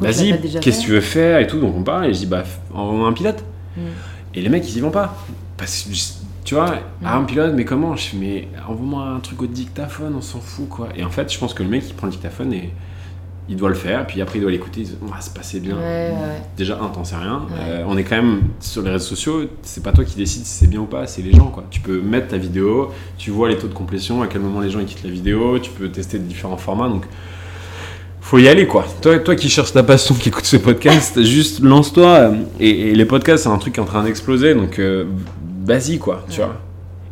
vas-y, qu'est-ce que tu veux faire et tout, donc on parle et je dis bah envoie un pilote. Mm. Et les mecs ils y vont pas. Parce que tu vois, ah, un pilote, mais comment? Je fais, mais envoie-moi un truc au dictaphone, on s'en fout quoi. Et en fait, je pense que le mec il prend le dictaphone et il doit le faire, puis après il doit l'écouter, il se dit, Ah, c'est passé bien. Ouais, ouais. Déjà, un, t'en sais rien. Ouais. Euh, on est quand même sur les réseaux sociaux, c'est pas toi qui décides si c'est bien ou pas, c'est les gens quoi. Tu peux mettre ta vidéo, tu vois les taux de complétion, à quel moment les gens ils quittent la vidéo, tu peux tester différents formats donc. Faut y aller quoi. Toi, toi qui cherches ta passion, qui écoute ce podcast, juste lance-toi. Et, et les podcasts, c'est un truc qui est en train d'exploser, donc euh, vas-y quoi, tu vois.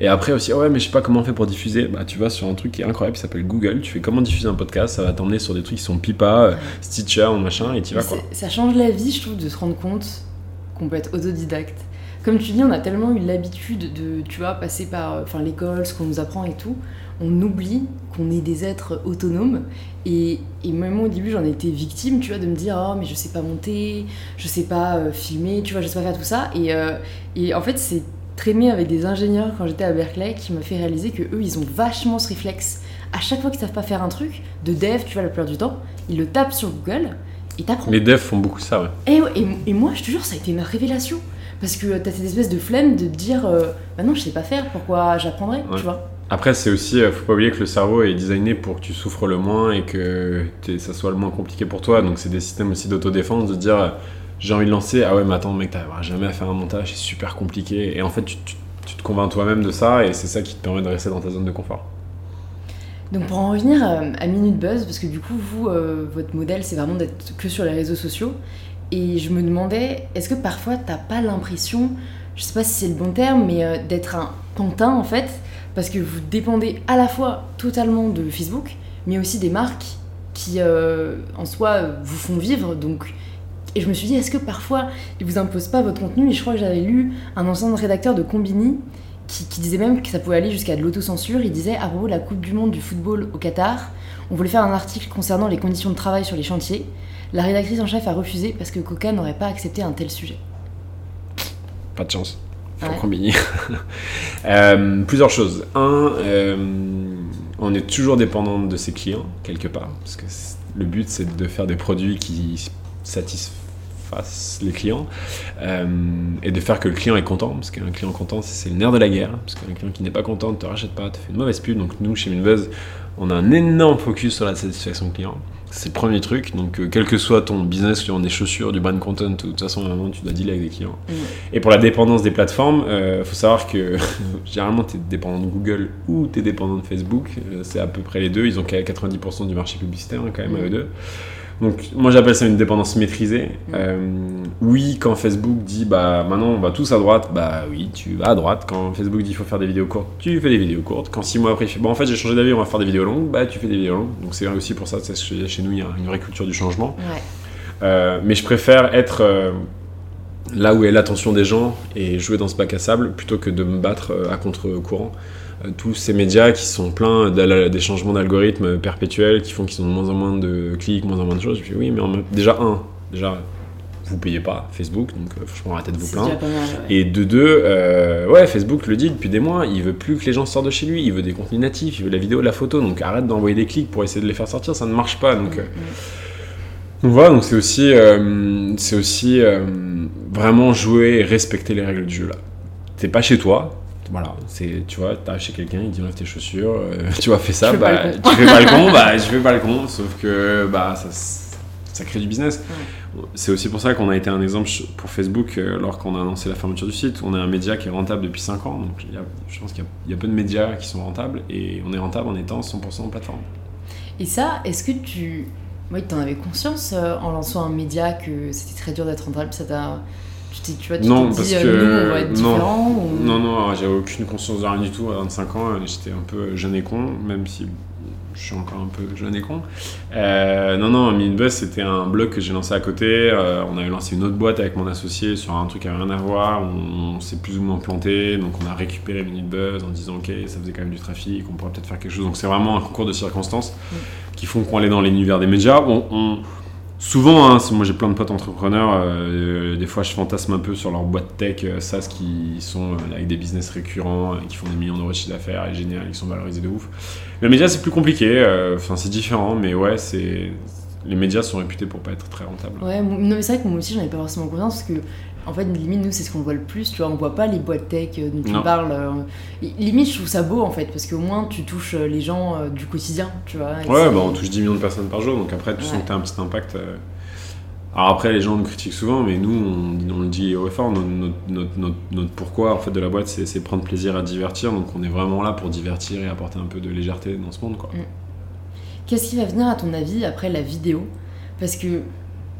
Et après aussi, ouais, mais je sais pas comment on fait pour diffuser. Bah, tu vas sur un truc qui est incroyable, qui s'appelle Google. Tu fais comment diffuser un podcast, ça va t'emmener sur des trucs qui sont pipa, euh, Stitcher, machin, et tu vas quoi. Ça change la vie, je trouve, de se rendre compte qu'on peut être autodidacte. Comme tu dis, on a tellement eu l'habitude de, tu vois, passer par euh, enfin, l'école, ce qu'on nous apprend et tout. On oublie qu'on est des êtres autonomes. Et, et même moi, au début, j'en ai été victime, tu vois, de me dire, oh, mais je sais pas monter, je sais pas euh, filmer, tu vois, je sais pas faire tout ça. Et, euh, et en fait, c'est traîner avec des ingénieurs quand j'étais à Berkeley qui m'a fait réaliser que eux, ils ont vachement ce réflexe. À chaque fois qu'ils savent pas faire un truc, de dev, tu vois, la plupart du temps, ils le tapent sur Google et t'apprends. Les devs font beaucoup ça, ouais. Et, ouais, et, et moi, je te jure, ça a été ma révélation. Parce que t'as cette espèce de flemme de te dire, euh, bah non, je sais pas faire, pourquoi j'apprendrais, Ouais. tu vois. Après, c'est aussi, euh, faut pas oublier que le cerveau est designé pour que tu souffres le moins et que ça soit le moins compliqué pour toi. Donc, c'est des systèmes aussi d'autodéfense de dire, j'ai envie de lancer, ah ouais, mais attends, mec, t'arriveras jamais à faire un montage, c'est super compliqué. Et en fait, tu, te convaincs toi-même de ça et c'est ça qui te permet de rester dans ta zone de confort. Donc pour en revenir euh, à Minute Buzz, parce que du coup, vous, euh, votre modèle, c'est vraiment d'être que sur les réseaux sociaux. Et je me demandais, est-ce que parfois t'as pas l'impression, je sais pas si c'est le bon terme, mais euh, d'être un pantin en fait, parce que vous dépendez à la fois totalement de Facebook, mais aussi des marques qui en soi vous font vivre. Donc, et je me suis dit, est-ce que parfois ils vous imposent pas votre contenu? Et je crois que j'avais lu un ancien rédacteur de Combini qui, qui disait même que ça pouvait aller jusqu'à de l'autocensure. Il disait à propos de la Coupe du Monde du football au Qatar, on voulait faire un article concernant les conditions de travail sur les chantiers. La rédactrice en chef a refusé parce que Coca n'aurait pas accepté un tel sujet. Pas de chance. Ouais. combiner. Euh, plusieurs choses. Un, euh, on est toujours dépendant de ses clients, quelque part. Parce que le but, c'est de faire des produits qui les clients. euh, et de faire que le client est content. Parce qu'un client content, c'est le nerf de la guerre. Parce qu'un client qui n'est pas content ne te rachète pas, te fait une mauvaise pub. Donc nous, chez Minbuzz, on a un énorme focus sur la satisfaction client. C'est le premier truc. Donc, euh, quel que soit ton business, sur des chaussures, du brand content, de toute façon, à un moment, tu dois dealer avec des clients. Et pour la dépendance des plateformes, il faut savoir que généralement, tu es dépendant de Google ou tu es dépendant de Facebook. Euh, c'est à peu près les deux. Ils ont qu'à 90% du marché publicitaire, hein, quand même, à Mm. eux deux. Donc, moi, j'appelle ça une dépendance maîtrisée. Euh, oui, quand Facebook dit, bah, maintenant, on va tous à droite, bah oui, tu vas à droite. Quand Facebook dit, il faut faire des vidéos courtes, tu fais des vidéos courtes. Quand six mois après, bon, en fait, j'ai changé d'avis, on va faire des vidéos longues, bah, tu fais des vidéos longues. Donc, c'est aussi pour ça, que chez nous, il y a une vraie culture du changement. Ouais. Euh, mais je préfère être euh, là où est l'attention des gens et jouer dans ce bac à sable plutôt que de me battre à contre-courant. Euh, tous ces médias qui sont pleins des changements d'algorithmes perpétuels qui font qu'ils ont de moins en moins de clics, moins en moins de choses. Je dis oui, mais en déjà, un, déjà, vous payez pas Facebook, donc euh, franchement, arrêtez de vous plaindre. mal. ouais. Et de deux, euh, ouais, Facebook le dit depuis des mois, il veut plus que les gens sortent de chez lui, il veut des contenus natifs, il veut la vidéo, la photo, donc arrête d'envoyer des clics pour essayer de les faire sortir, ça ne marche pas. Donc, euh, donc voilà, donc c'est aussi, c'est aussi vraiment jouer et respecter les règles du jeu là. T'es pas chez toi, voilà, c'est, tu vois, t'as chez quelqu'un, il dit enlève tes chaussures, euh, tu vois, fais ça, Je bah, tu fais pas le con, bah je fais pas le con, sauf que bah ça, ça crée du business. C'est aussi pour ça qu'on a été un exemple pour Facebook euh, lors qu'on a annoncé la fermeture du site. On est un média qui est rentable depuis 5 ans, donc y a- je pense qu'il y y, a peu de médias qui sont rentables et on est rentable en étant 100% plateforme. Et ça, est-ce que tu. Oui, t'en avais conscience euh, en lançant un média que c'était très dur d'être rentable Ça t'a. Tu vois, tu Non, parce dit, euh, que- nous, on va être non. ou- Non, non, j'avais aucune conscience de rien du tout à 25 ans. euh, J'étais un peu jeune et con, même si je suis encore un peu jeune et con. Euh, non, non, Minute Buzz, c'était un blog que j'ai lancé à côté. Euh, on avait lancé une autre boîte avec mon associé sur un truc qui n'a rien à voir. On, s'est plus ou moins planté, donc on a récupéré Minute Buzz en disant ok, ça faisait quand même du trafic, on pourrait peut-être faire quelque chose. Donc c'est vraiment un concours de circonstances mm. qui font qu'on allait dans l'univers des médias. on Souvent, hein, moi j'ai plein de potes entrepreneurs, euh, des fois je fantasme un peu sur leur boîte tech, euh, SaaS qui sont euh, avec des business récurrents, qui font des millions d'euros de chiffre d'affaires, et génial, ils sont valorisés de ouf. Les médias c'est plus compliqué, enfin c'est différent, mais ouais, c'est les médias sont réputés pour pas être très rentables. Ouais, mais c'est vrai que moi aussi j'en ai pas forcément confiance parce que en fait, limite, nous, c'est ce qu'on voit le plus, tu vois, on voit pas les boîtes tech euh, dont tu parles. Euh, limite, je trouve ça beau, en fait, parce qu'au moins, tu touches euh, les gens du quotidien, tu vois. Ouais, bah, on touche 10 millions de personnes par jour, donc après, tu sens que tu as un petit impact. Alors après, les gens nous critiquent souvent, mais nous, on, le dit au fort, notre, notre, pourquoi en fait, de la boîte, c'est prendre plaisir à divertir, donc on est vraiment là pour divertir et apporter un peu de légèreté dans ce monde, quoi. Mm. Qu'est-ce qui va venir, à ton avis, après la vidéo? Parce que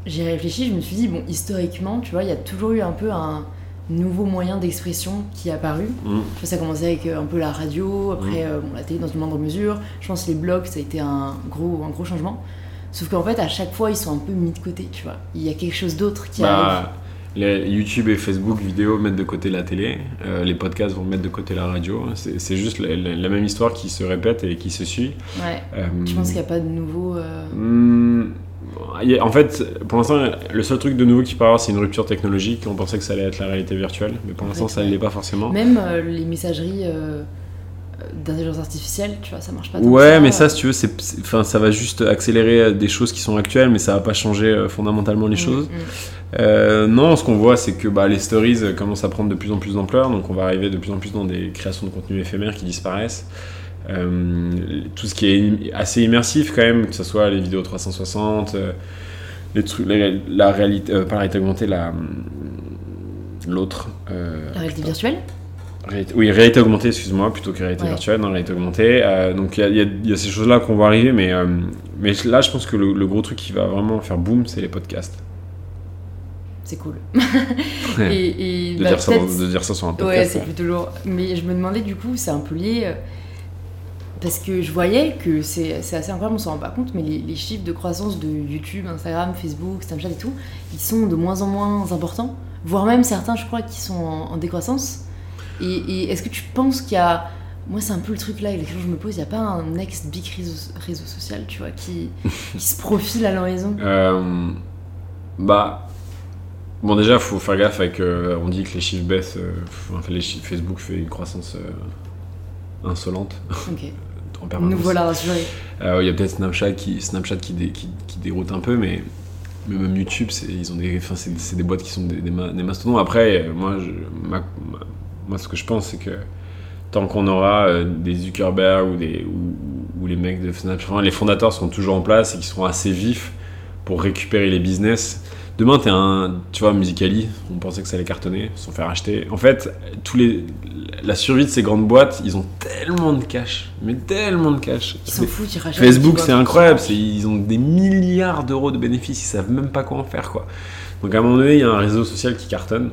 j'ai réfléchi, je me suis dit, bon, historiquement, tu vois, il y a toujours eu un peu un nouveau moyen d'expression qui est apparu. Mm. Ça a commencé avec euh, un peu la radio, après mm. euh, bon, la télé dans une moindre mesure. Je pense que les blogs, ça a été un gros, un gros changement. Sauf qu'en fait, à chaque fois, ils sont un peu mis de côté, tu vois. Il y a quelque chose d'autre qui bah, arrive. Les YouTube et Facebook vidéo mettent de côté la télé, euh, les podcasts vont mettre de côté la radio. C'est juste la, même histoire qui se répète et qui se suit. Ouais. tu penses qu'il n'y a pas de nouveau. Hmm, en fait, pour l'instant, le seul truc de nouveau qui peut avoir, c'est une rupture technologique. On pensait que ça allait être la réalité virtuelle, mais pour l'instant, ça ne l'est pas forcément. Même euh, les messageries euh, d'intelligence artificielle, tu vois, ça marche pas. Ouais, mais ça, si tu veux, c'est, enfin, ça va juste accélérer euh, des choses qui sont actuelles, mais ça va pas changer fondamentalement les mm, choses. Mm. non, ce qu'on voit, c'est que bah, les stories commencent à prendre de plus en plus d'ampleur, donc on va arriver de plus en plus dans des créations de contenu éphémères qui disparaissent. Euh, tout ce qui est assez immersif quand même, que ce soit les vidéos 360, euh, les trucs, la, réalité, euh, pas la réalité augmentée, la l'autre. la réalité virtuelle? Oui, réalité augmentée, excuse-moi, plutôt que réalité virtuelle, la réalité augmentée. donc il y, y, a ces choses-là qu'on va arriver, mais, mais là je pense que le, gros truc qui va vraiment faire boom, c'est les podcasts. C'est cool. et, de, bah, dire ça, de, dire ça, sur un podcast. Ouais, c'est plutôt lourd. Mais je me demandais du coup, c'est un peu lié parce que je voyais que c'est assez incroyable, on s'en rend pas compte, mais les, chiffres de croissance de YouTube, Instagram, Facebook, Snapchat et tout, ils sont de moins en moins importants, voire même certains, je crois, qui sont en, décroissance. Et, est-ce que tu penses qu'il y a. Moi, c'est un peu le truc là, et que je me pose, il n'y a pas un next big réseau, social, tu vois, qui, se profile à l'horizon? Euh, Bah. Bon, déjà, il faut faire gaffe avec. Euh, on dit que les chiffres baissent. Euh, enfin, les chiffres, Facebook fait une croissance insolente. Ok. Nous voilà rassurés. Euh, il y a peut-être Snapchat qui, Snapchat qui, qui, déroute un peu, mais, mais même YouTube, ils ont des, enfin, c'est, des boîtes qui sont des, des, mastodons. Après, moi, je, moi, ce que je pense, c'est que tant qu'on aura euh, des Zuckerberg ou, des, ou, les mecs de Snapchat, les fondateurs sont toujours en place et qui seront assez vifs pour récupérer les business Demain, es un, tu vois, Musicali, on pensait que ça allait cartonner, se faire acheter. En fait, tous les, la survie de ces grandes boîtes, ils ont tellement de cash, mais tellement de cash. Ils s'en foutent, ils rachètent. Facebook, c'est incroyable, ils ont des milliards d'euros de bénéfices, ils savent même pas quoi en faire, quoi. Donc à un moment donné, il y a un réseau social qui cartonne.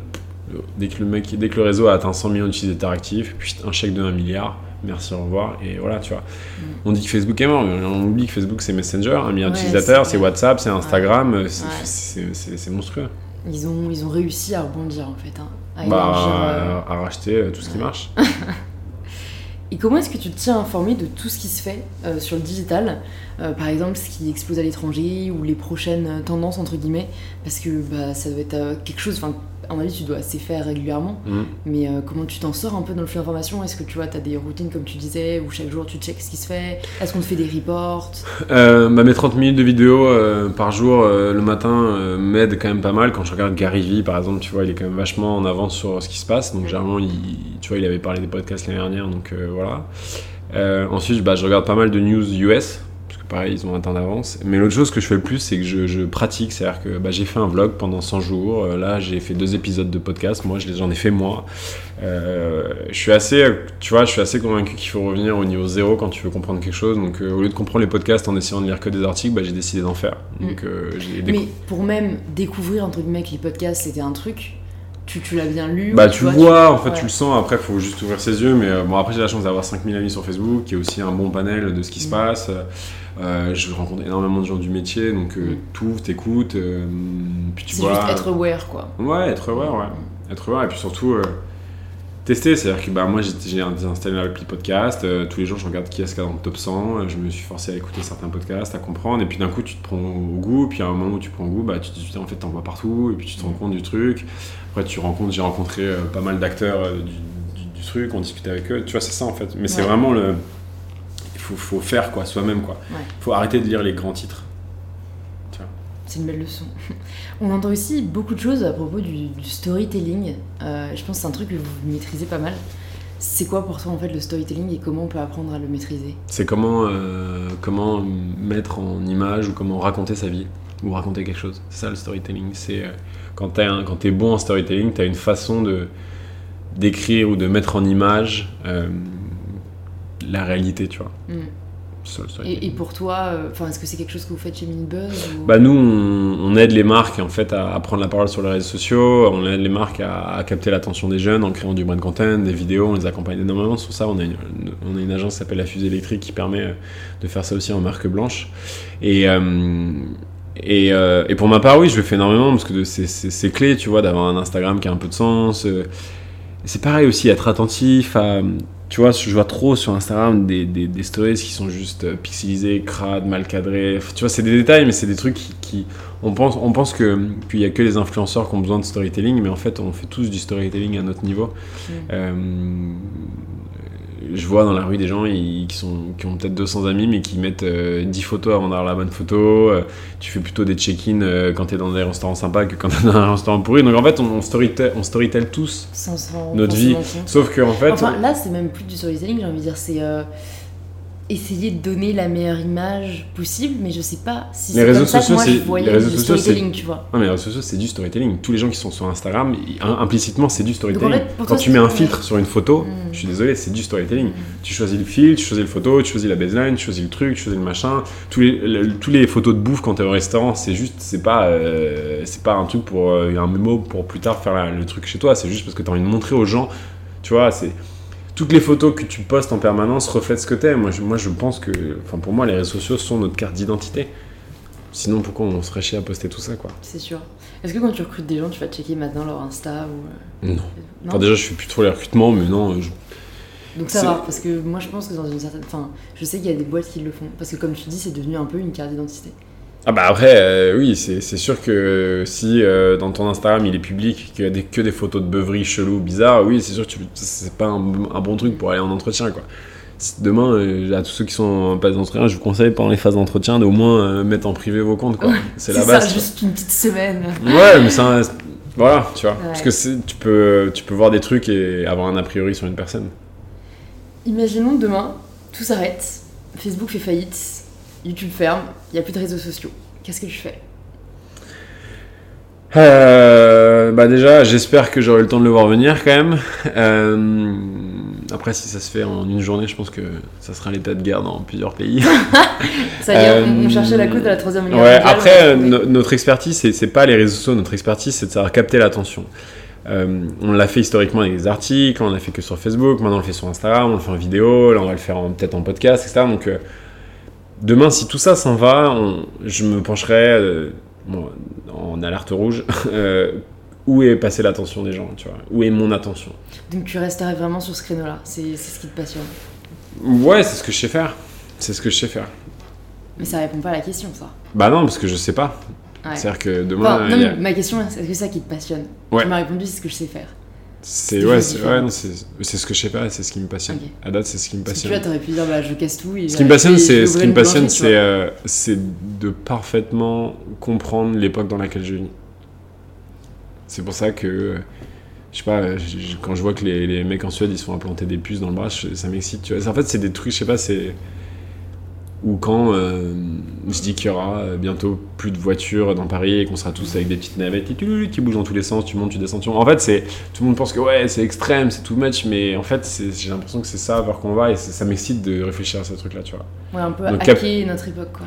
Dès que le, mec, dès que le réseau a atteint 100 millions d'utilisateurs actifs, puis un chèque de 1 milliard, merci, au revoir. Et voilà, tu vois. Mm. On dit que Facebook est mort, mais on oublie que Facebook c'est Messenger, un milliard d'utilisateurs, c'est WhatsApp, c'est Instagram, c'est monstrueux. Ils ont, ils ont réussi à rebondir en fait. Hein, à, bah, euh, à, racheter euh, tout ce qui marche. Et comment est-ce que tu te tiens informé de tout ce qui se fait euh, sur le digital Par exemple, ce qui explose à l'étranger ou les prochaines tendances, entre guillemets Parce que bah, ça doit être quelque chose, à mon avis, tu dois assez faire régulièrement. Mm. Mais euh, comment tu t'en sors un peu dans le flux d'information? Est-ce que tu vois, as des routines comme tu disais, où chaque jour tu checkes ce qui se fait? Est-ce qu'on te fait des reports? Euh, bah, Mes 30 minutes de vidéo euh, par jour le matin m'aident quand même pas mal. Quand je regarde Gary Vee, par exemple, tu vois, il est quand même vachement en avance sur ce qui se passe. Donc, généralement, il, tu vois, il avait parlé des podcasts l'année dernière, donc voilà. ensuite, bah, je regarde pas mal de news US pareil, ils ont un temps d'avance. Mais l'autre chose que je fais le plus, c'est que je, pratique. C'est-à-dire que bah, j'ai fait un vlog pendant 100 jours. Euh, là, j'ai fait deux épisodes de podcast. Moi, j'en ai fait moi. Euh, je suis assez, tu vois, je suis assez convaincu qu'il faut revenir au niveau zéro quand tu veux comprendre quelque chose. Donc, euh, au lieu de comprendre les podcasts en essayant de lire que des articles, bah, j'ai décidé d'en faire. Mm. Donc, Mais pour même découvrir entre guillemets que les podcasts, c'était un truc tu, tu l'as bien lu Bah tu vois, en fait ouais. tu le sens, après faut juste ouvrir ses yeux, mais euh, bon après j'ai la chance d'avoir 5000 amis sur Facebook, qui est aussi un bon panel de ce qui se Mm. passe. Euh, je rencontre énormément de gens du métier, donc euh, Mm. t'ouvres, t'écoutes, euh, puis tu C'est juste être aware, quoi. Ouais, être aware, ouais. Être aware, et puis surtout euh, tester, c'est-à-dire que bah, moi j'ai installé l'appli podcast, euh, tous les jours je regarde qui est-ce qu'il y a dans le top 100, euh, je me suis forcé à écouter certains podcasts, à comprendre, et puis d'un coup tu te prends au goût, puis à un moment où tu prends au goût, bah, tu te dis putain en fait t'en vois partout, et puis tu te rends compte du truc. Après tu rencontres, j'ai rencontré euh, pas mal d'acteurs du, du- du truc, on discutait avec eux, tu vois c'est ça en fait, mais c'est vraiment le... Il faut, faut faire quoi, soi-même quoi. Ouais. faut arrêter de lire les grands titres. C'est une belle leçon. On entend aussi beaucoup de choses à propos du, du storytelling. Euh, je pense que c'est un truc que vous maîtrisez pas mal. C'est quoi pour toi en fait le storytelling et comment on peut apprendre à le maîtriser? C'est comment, euh, comment mettre en image ou comment raconter sa vie ou raconter quelque chose. C'est ça le storytelling. C'est euh, quand t'es un- quand t'es bon en storytelling, t'as une façon de d'écrire ou de mettre en image euh, la réalité, tu vois. Mm. Ça, et, et pour toi, euh, est-ce que c'est quelque chose que vous faites chez Minibuzz ou... Bah nous, on, on aide les marques en fait à, à prendre la parole sur les réseaux sociaux. On aide les marques à, à capter l'attention des jeunes en créant du brand content, des vidéos. On les accompagne énormément sur ça. On a une, on a une agence qui s'appelle la Fusée électrique qui permet euh, de faire ça aussi en marque blanche. Et euh, et, euh, et pour ma part, oui, je le fais énormément parce que c'est- clé, tu vois, d'avoir un Instagram qui a un peu de sens. C'est pareil aussi, être attentif à. Tu vois, je vois trop sur Instagram des, des, des stories qui sont juste euh, pixelisées, crades, mal cadrées. Tu vois, c'est des détails, mais c'est des trucs qui. qui- on pense, on pense que qu'il y a que les influenceurs qui ont besoin de storytelling, mais en fait, on fait tous du storytelling à notre niveau. Mm. Euh, je vois dans la rue des gens ils- qui, sont, qui ont peut-être 200 amis, mais qui mettent euh, 10 photos avant d'avoir la bonne photo. Euh, tu fais plutôt des check-in euh, quand tu es dans des restaurants sympas que quand tu es dans un restaurant pourri. Donc en fait, on, on, storytell, on storytell tous Sans notre vie. Sauf qu'en fait. Enfin, là, c'est même plus du storytelling, j'ai envie de dire, c'est euh, essayer de donner la meilleure image possible, mais je sais pas si Les c'est réseaux comme ça que sociaux, moi je c'est- voyais les réseaux le sociaux, storytelling, tu vois. Non, mais les réseaux sociaux, c'est du storytelling. Tous les gens qui sont sur Instagram, implicitement, c'est du storytelling. fait, Quand toi, tu mets un filtre sur une photo, Mm. je suis désolé, c'est du storytelling. Mm. Tu choisis le fil, tu choisis le photo, tu choisis la baseline, tu choisis le truc, tu choisis le machin. Tous les, le- tous les photos de bouffe quand t'es au restaurant, c'est juste, c'est pas, euh, c'est pas un truc pour euh, un mémo pour plus tard faire la- le truc chez toi. C'est juste parce que t'as envie de montrer aux gens, tu vois, c'est toutes les photos que tu postes en permanence reflètent ce que t'es. Moi, je, moi, je pense que, enfin, pour moi, les réseaux sociaux sont notre carte d'identité. Sinon, pourquoi on serait chier à poster tout ça, quoi? C'est sûr. Est-ce que quand tu recrutes des gens, tu vas checker maintenant leur Insta ou. euh, Non. Non? Enfin, déjà, je fais plus trop les recrutements, mais non, je- Donc ça va, parce que moi je pense que dans une certaine. Enfin, je sais qu'il y a des boîtes qui le font. Parce que comme tu dis, c'est devenu un peu une carte d'identité. Ah bah après, euh, oui, c'est sûr que si euh, dans ton Instagram il est public, qu'il y a des, que des photos de beuveries cheloues, bizarres, oui, c'est sûr que c'est pas un, un bon truc pour aller en entretien, quoi. Demain, euh, à tous ceux qui sont en phase d'entretien, je vous conseille pendant les phases d'entretien d'au moins mettre en privé vos comptes, quoi. C'est la ça, base. juste une petite semaine. Ouais, mais ça, voilà, tu vois. Ouais. Parce que tu peux, tu peux voir des trucs et avoir un a priori sur une personne. Imaginons demain, tout s'arrête, Facebook fait faillite, YouTube ferme, il n'y a plus de réseaux sociaux. Qu'est-ce que tu fais? Euh, bah déjà, j'espère que j'aurai le temps de le voir venir quand même. Euh, après, si ça se fait en une journée, je pense que ça sera l'état de guerre dans plusieurs pays. Ça y est, on, on Euh, cherchait la cause de la troisième guerre Ouais, après, no- notre expertise, c'est- pas les réseaux sociaux, notre expertise, c'est de savoir capter l'attention. On l'a fait historiquement avec des articles, on l'a fait que sur Facebook, maintenant on le fait sur Instagram, on le fait en vidéo, là on va le faire en- peut-être en podcast, etc. Donc demain, si tout ça s'en va, on- je me pencherai euh, bon, en alerte rouge. euh, où est passée l'attention des gens, tu vois Où est mon attention Donc tu resterais vraiment sur ce créneau-là, c'est c'est ce qui te passionne. Ouais, c'est ce que je sais faire. C'est ce que je sais faire. Mais ça répond pas à la question, ça. Bah non, parce que je sais pas. Ouais. C'est-à-dire que demain, Enfin, non, a- mais ma question, est-ce que c'est ça qui te passionne? Ouais. Tu m'as répondu, c'est ce que je sais faire. C'est ouais, c'est ouais, ce que je sais pas, c'est ce qui me passionne. Ok. À date, c'est ce qui me Parce que tu passionne. vois, pu dire, bah je casse tout. Et Ce qui me passionne, c'est ce qui me passionne, c'est euh, de parfaitement comprendre l'époque dans laquelle je vis. C'est pour ça que je sais pas, je- quand je vois que les, les mecs en Suède ils se font implanter des puces dans le bras, je- ça m'excite. Tu vois, en fait, c'est des trucs, je sais pas, c'est ou quand euh, je dis qu'il y aura euh, bientôt plus de voitures dans Paris et qu'on sera tous avec des petites navettes qui, bougent dans tous les sens, tu montes, tu descends. tu. En fait, c'est tout le monde pense que ouais, c'est extrême, c'est too much, mais en fait, j'ai l'impression que c'est ça vers qu'on va et ça m'excite de réfléchir à ce truc-là, tu vois. Ouais, un peu Donc, cap- notre époque, quoi.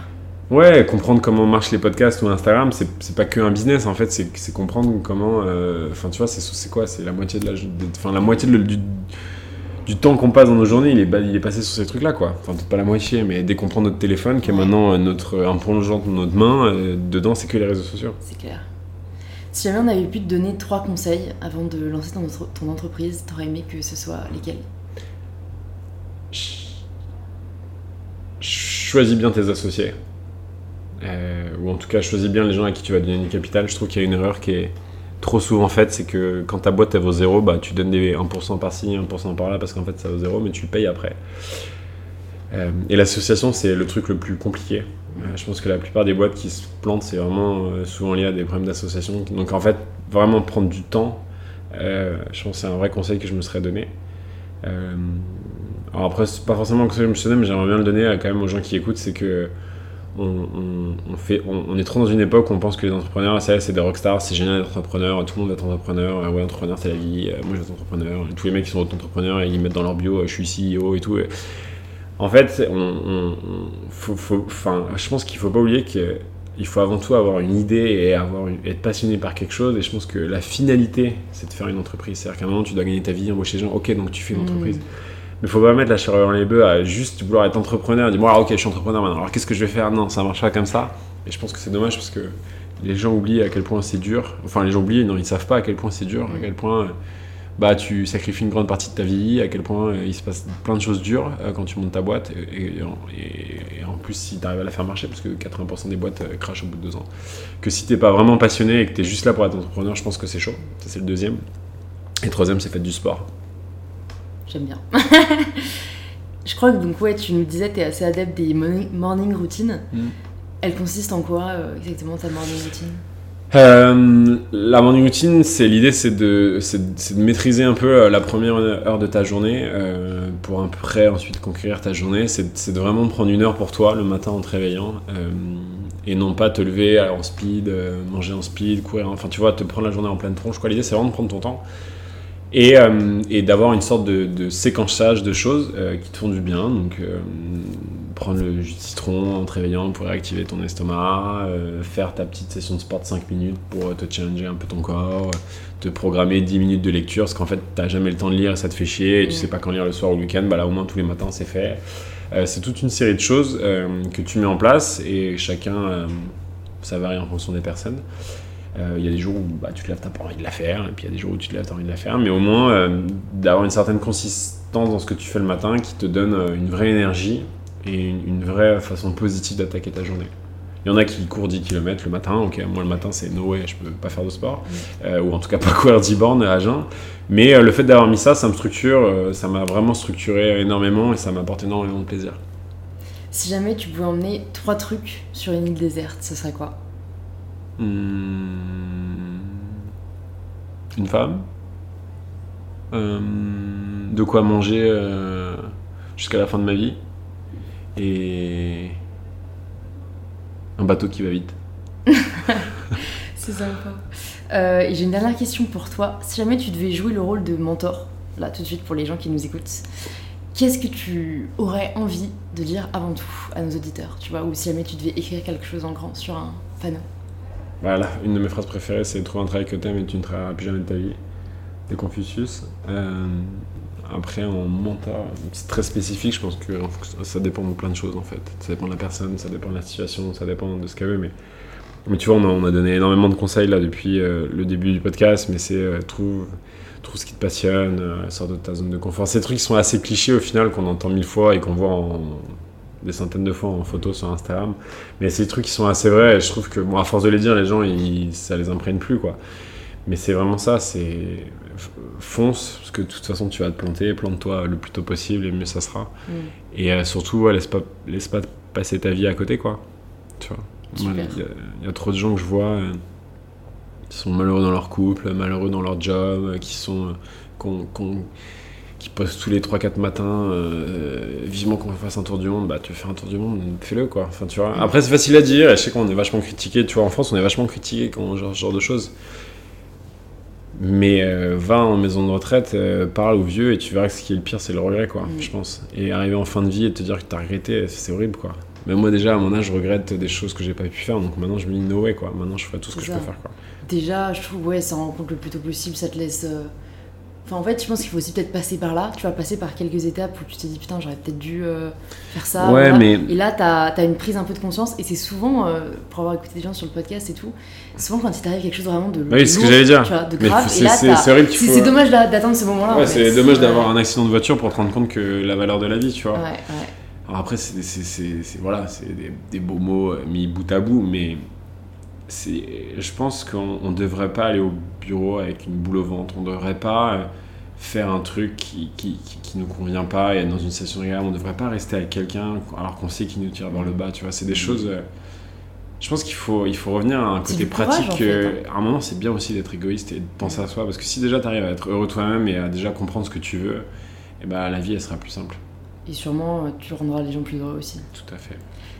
Ouais, comprendre comment marchent les podcasts ou Instagram, c'est pas que un business en fait, c'est comprendre comment. euh, Enfin, tu vois, c'est c'est quoi? C'est la moitié de la. Enfin, la moitié de- du, du temps qu'on passe dans nos journées, il est, ba- il est passé sur ces trucs-là, quoi. Enfin, peut-être pas la moitié, mais dès qu'on prend notre téléphone, qui est maintenant euh, notre, un prolongement de notre main, euh, dedans, c'est que les réseaux sociaux. C'est clair. Si jamais on avait pu te donner trois conseils avant de lancer ton, entre- ton entreprise, t'aurais aimé que ce soit lesquels? Ch- Choisis bien tes associés. Euh, ou en tout cas, choisis bien les gens à qui tu vas donner du capital. Je trouve qu'il y a une erreur qui est trop souvent faite, c'est que quand ta boîte elle vaut zéro, bah, tu donnes des 1% par-ci, 1% par-là, parce qu'en fait ça vaut zéro, mais tu payes après. Euh, et l'association, c'est le truc le plus compliqué. Euh, je pense que la plupart des boîtes qui se plantent, c'est vraiment euh, souvent lié à des problèmes d'association. Donc en fait, vraiment prendre du temps, je pense que c'est un vrai conseil que je me serais donné. Alors après, c'est pas forcément un conseil que je me suis donné, mais j'aimerais bien le donner quand même aux gens qui écoutent, c'est que on, on- on fait, on, on est trop dans une époque où on pense que les entrepreneurs, ça, c'est des rockstars, c'est génial d'être entrepreneur, tout le monde va être entrepreneur, euh, ouais, entrepreneur c'est la vie, euh, moi je vais être entrepreneur, tous les mecs qui sont entrepreneurs, ils mettent dans leur bio, euh, je suis CEO et tout. et- En fait, on, faut, faut- je pense qu'il faut pas oublier que il faut avant tout avoir une idée et avoir une- être passionné par quelque chose. Et je pense que la finalité, c'est de faire une entreprise. C'est-à-dire qu'à un moment, tu dois gagner ta vie, embaucher des gens. Ok, donc tu fais une Mm. entreprise. Mais faut pas mettre la charrue dans les bœufs à juste vouloir être entrepreneur. Dis-moi, ah, ok, je suis entrepreneur maintenant. Alors qu'est-ce que je vais faire? Non, ça marche pas comme ça. Et je pense que c'est dommage parce que les gens oublient à quel point c'est dur. Enfin, les gens oublient, non, ils savent pas à quel point c'est dur, à quel point bah, tu sacrifies une grande partie de ta vie, à quel point euh, il se passe plein de choses dures euh, quand tu montes ta boîte. Et, en plus, si tu arrives à la faire marcher, parce que 80% des boîtes euh, crachent au bout de deux ans. Que si t'es pas vraiment passionné et que tu es juste là pour être entrepreneur, je pense que c'est chaud. Ça, c'est le deuxième. Et troisième, c'est faites du sport. J'aime bien. Je crois que donc ouais, tu nous disais tu es assez adepte des morning, routines. Mm. Elle consiste en quoi euh, exactement ta morning routine? Euh, la morning routine, c'est l'idée, c'est de, de maîtriser un peu euh, la première heure de ta journée euh, pour après ensuite conquérir ta journée. C'est, de vraiment prendre une heure pour toi le matin en te réveillant euh, et non pas te lever en speed, manger en speed, courir. Enfin, tu vois, te prendre la journée en pleine tronche. Quoi. L'idée, c'est vraiment de prendre ton temps et, euh, et d'avoir une sorte de, de séquençage de choses euh, qui te font du bien. Donc, euh, prendre le jus de citron en te réveillant pour réactiver ton estomac, faire ta petite session de sport de 5 minutes pour te challenger un peu ton corps, te programmer 10 minutes de lecture, parce qu'en fait, t'as jamais le temps de lire et ça te fait chier, et tu Mm. sais pas quand lire le soir ou le week-end, bah là au moins tous les matins c'est fait. C'est toute une série de choses que tu mets en place, et chacun, ça varie en fonction des personnes. Euh, Il y a des jours où bah, tu te lèves, t'as pas envie de la faire, et puis il y a des jours où tu te lèves, t'as envie de la faire, mais au moins euh, d'avoir une certaine consistance dans ce que tu fais le matin qui te donne euh, une vraie énergie et une, une vraie façon positive d'attaquer ta journée. Il y en a qui courent 10 km le matin, ok, moi le matin c'est no way, je peux pas faire de sport, Euh, ou en tout cas pas courir 10 bornes à jeun, mais euh, le fait d'avoir mis ça, ça me structure, euh, ça m'a vraiment structuré énormément et ça m'apporte énormément de plaisir. Si jamais tu pouvais emmener trois trucs sur une île déserte, ce serait quoi? Hmm. Une femme. Euh, de quoi manger euh, jusqu'à la fin de ma vie. Et un bateau qui va vite. C'est sympa. Euh, et j'ai une dernière question pour toi. Si jamais tu devais jouer le rôle de mentor, là tout de suite pour les gens qui nous écoutent, qu'est-ce que tu aurais envie de dire avant tout à nos auditeurs Tu vois, ou si jamais tu devais écrire quelque chose en grand sur un panneau? Voilà, une de mes phrases préférées, c'est trouve un travail que t'aimes et tu ne travailleras plus jamais de ta vie. De Confucius. Euh, après, en mentor, c'est très spécifique, je pense que ça dépend de plein de choses en fait. Ça dépend de la personne, ça dépend de la situation, ça dépend de ce qu'elle veut, mais, mais tu vois, on a, on a donné énormément de conseils là depuis euh, le début du podcast, mais c'est euh, trouve, trouve ce qui te passionne, euh, sors de ta zone de confort. Ces trucs qui sont assez clichés au final, qu'on entend mille fois et qu'on voit en, des centaines de fois en photo sur Instagram. Mais c'est des trucs qui sont assez vrais et je trouve que, bon, à force de les dire, les gens, ils, ça les imprègne plus, quoi. Mais c'est vraiment ça, c'est fonce, parce que de toute façon, tu vas te planter, plante-toi le plus tôt possible et mieux ça sera. Mm. Et euh, surtout, ouais, laisse, pas, laisse pas passer ta vie à côté, quoi. Tu vois. Il y, a- il y a trop de gens que je vois euh, qui sont malheureux dans leur couple, malheureux dans leur job, euh, qui sont. qu'on- qu'on- qui postent tous les 3-4 matins euh, vivement qu'on fasse un tour du monde, bah tu veux faire un tour du monde, fais-le quoi. Enfin, tu vois. Après c'est facile à dire et je sais qu'on est vachement critiqué, tu vois en France on est vachement critiqué quand genre ce genre de choses. Mais euh, va en maison de retraite, euh, parle aux vieux et tu verras que ce qui est le pire c'est le regret quoi, Mm. je pense. Et arriver en fin de vie et te dire que t'as regretté, c'est horrible quoi. Mais moi, déjà, à mon âge, je regrette des choses que j'ai pas pu faire. Donc maintenant, je me dis no way, quoi. Maintenant, je ferai tout ce que je peux faire, quoi. Déjà, je trouve, ouais, ça rend compte le plus tôt possible, ça te laisse. euh, Enfin, en fait, je pense qu'il faut aussi peut-être passer par là. Tu vas passer par quelques étapes où tu t'es dit, putain, j'aurais peut-être dû euh, faire ça. Ouais, voilà. mais- Et là, t'as as une prise un peu de conscience. Et c'est souvent, euh, pour avoir écouté des gens sur le podcast et tout, souvent quand il t'arrive quelque chose vraiment de. Oui, c'est ce que j'allais dire. Tu vois, de grave. c'est- dommage d'a- d'attendre ce moment-là. en Ouais, c'est dommage d'avoir un accident de voiture pour te rendre compte que la valeur de la vie, tu vois. Ouais, ouais. Alors après, c'est voilà, c'est des, des beaux mots euh, mis bout à bout, mais je pense qu'on ne devrait pas aller au bureau avec une boule au ventre. On ne devrait pas euh, faire un truc qui, qui, qui, qui nous convient pas et être dans une situation agréable. On ne devrait pas rester avec quelqu'un alors qu'on sait qu'il nous tire vers le bas. Tu vois, c'est des choses. euh, je pense qu'il faut, il faut revenir à un côté courage, pratique. en fait, hein. À un moment, c'est bien aussi d'être égoïste et de penser à soi. Parce que si déjà tu arrives à être heureux toi-même et à déjà comprendre ce que tu veux, et ben, la vie, elle sera plus simple. Et sûrement, euh, tu rendras les gens plus heureux aussi. Tout à fait.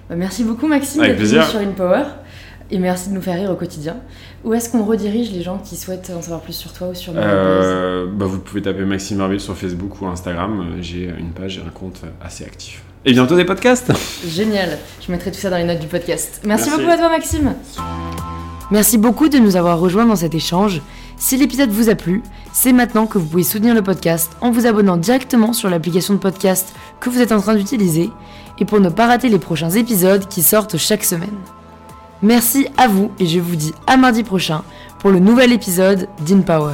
Bah, merci beaucoup, Maxime, Avec d'être venu plaisir. sur InPower. Et merci de nous faire rire au quotidien. Où est-ce qu'on redirige les gens qui souhaitent en savoir plus sur toi ou sur Euh, bah, vous pouvez taper Maxime Barbier sur Facebook ou Instagram. J'ai une page et un compte assez actif. Et bientôt des podcasts Génial. Je mettrai tout ça dans les notes du podcast. Merci, Merci. beaucoup à toi, Maxime. Merci beaucoup de nous avoir rejoints dans cet échange. Si l'épisode vous a plu, c'est maintenant que vous pouvez soutenir le podcast en vous abonnant directement sur l'application de podcast que vous êtes en train d'utiliser et pour ne pas rater les prochains épisodes qui sortent chaque semaine. Merci à vous et je vous dis à mardi prochain pour le nouvel épisode d'InPower.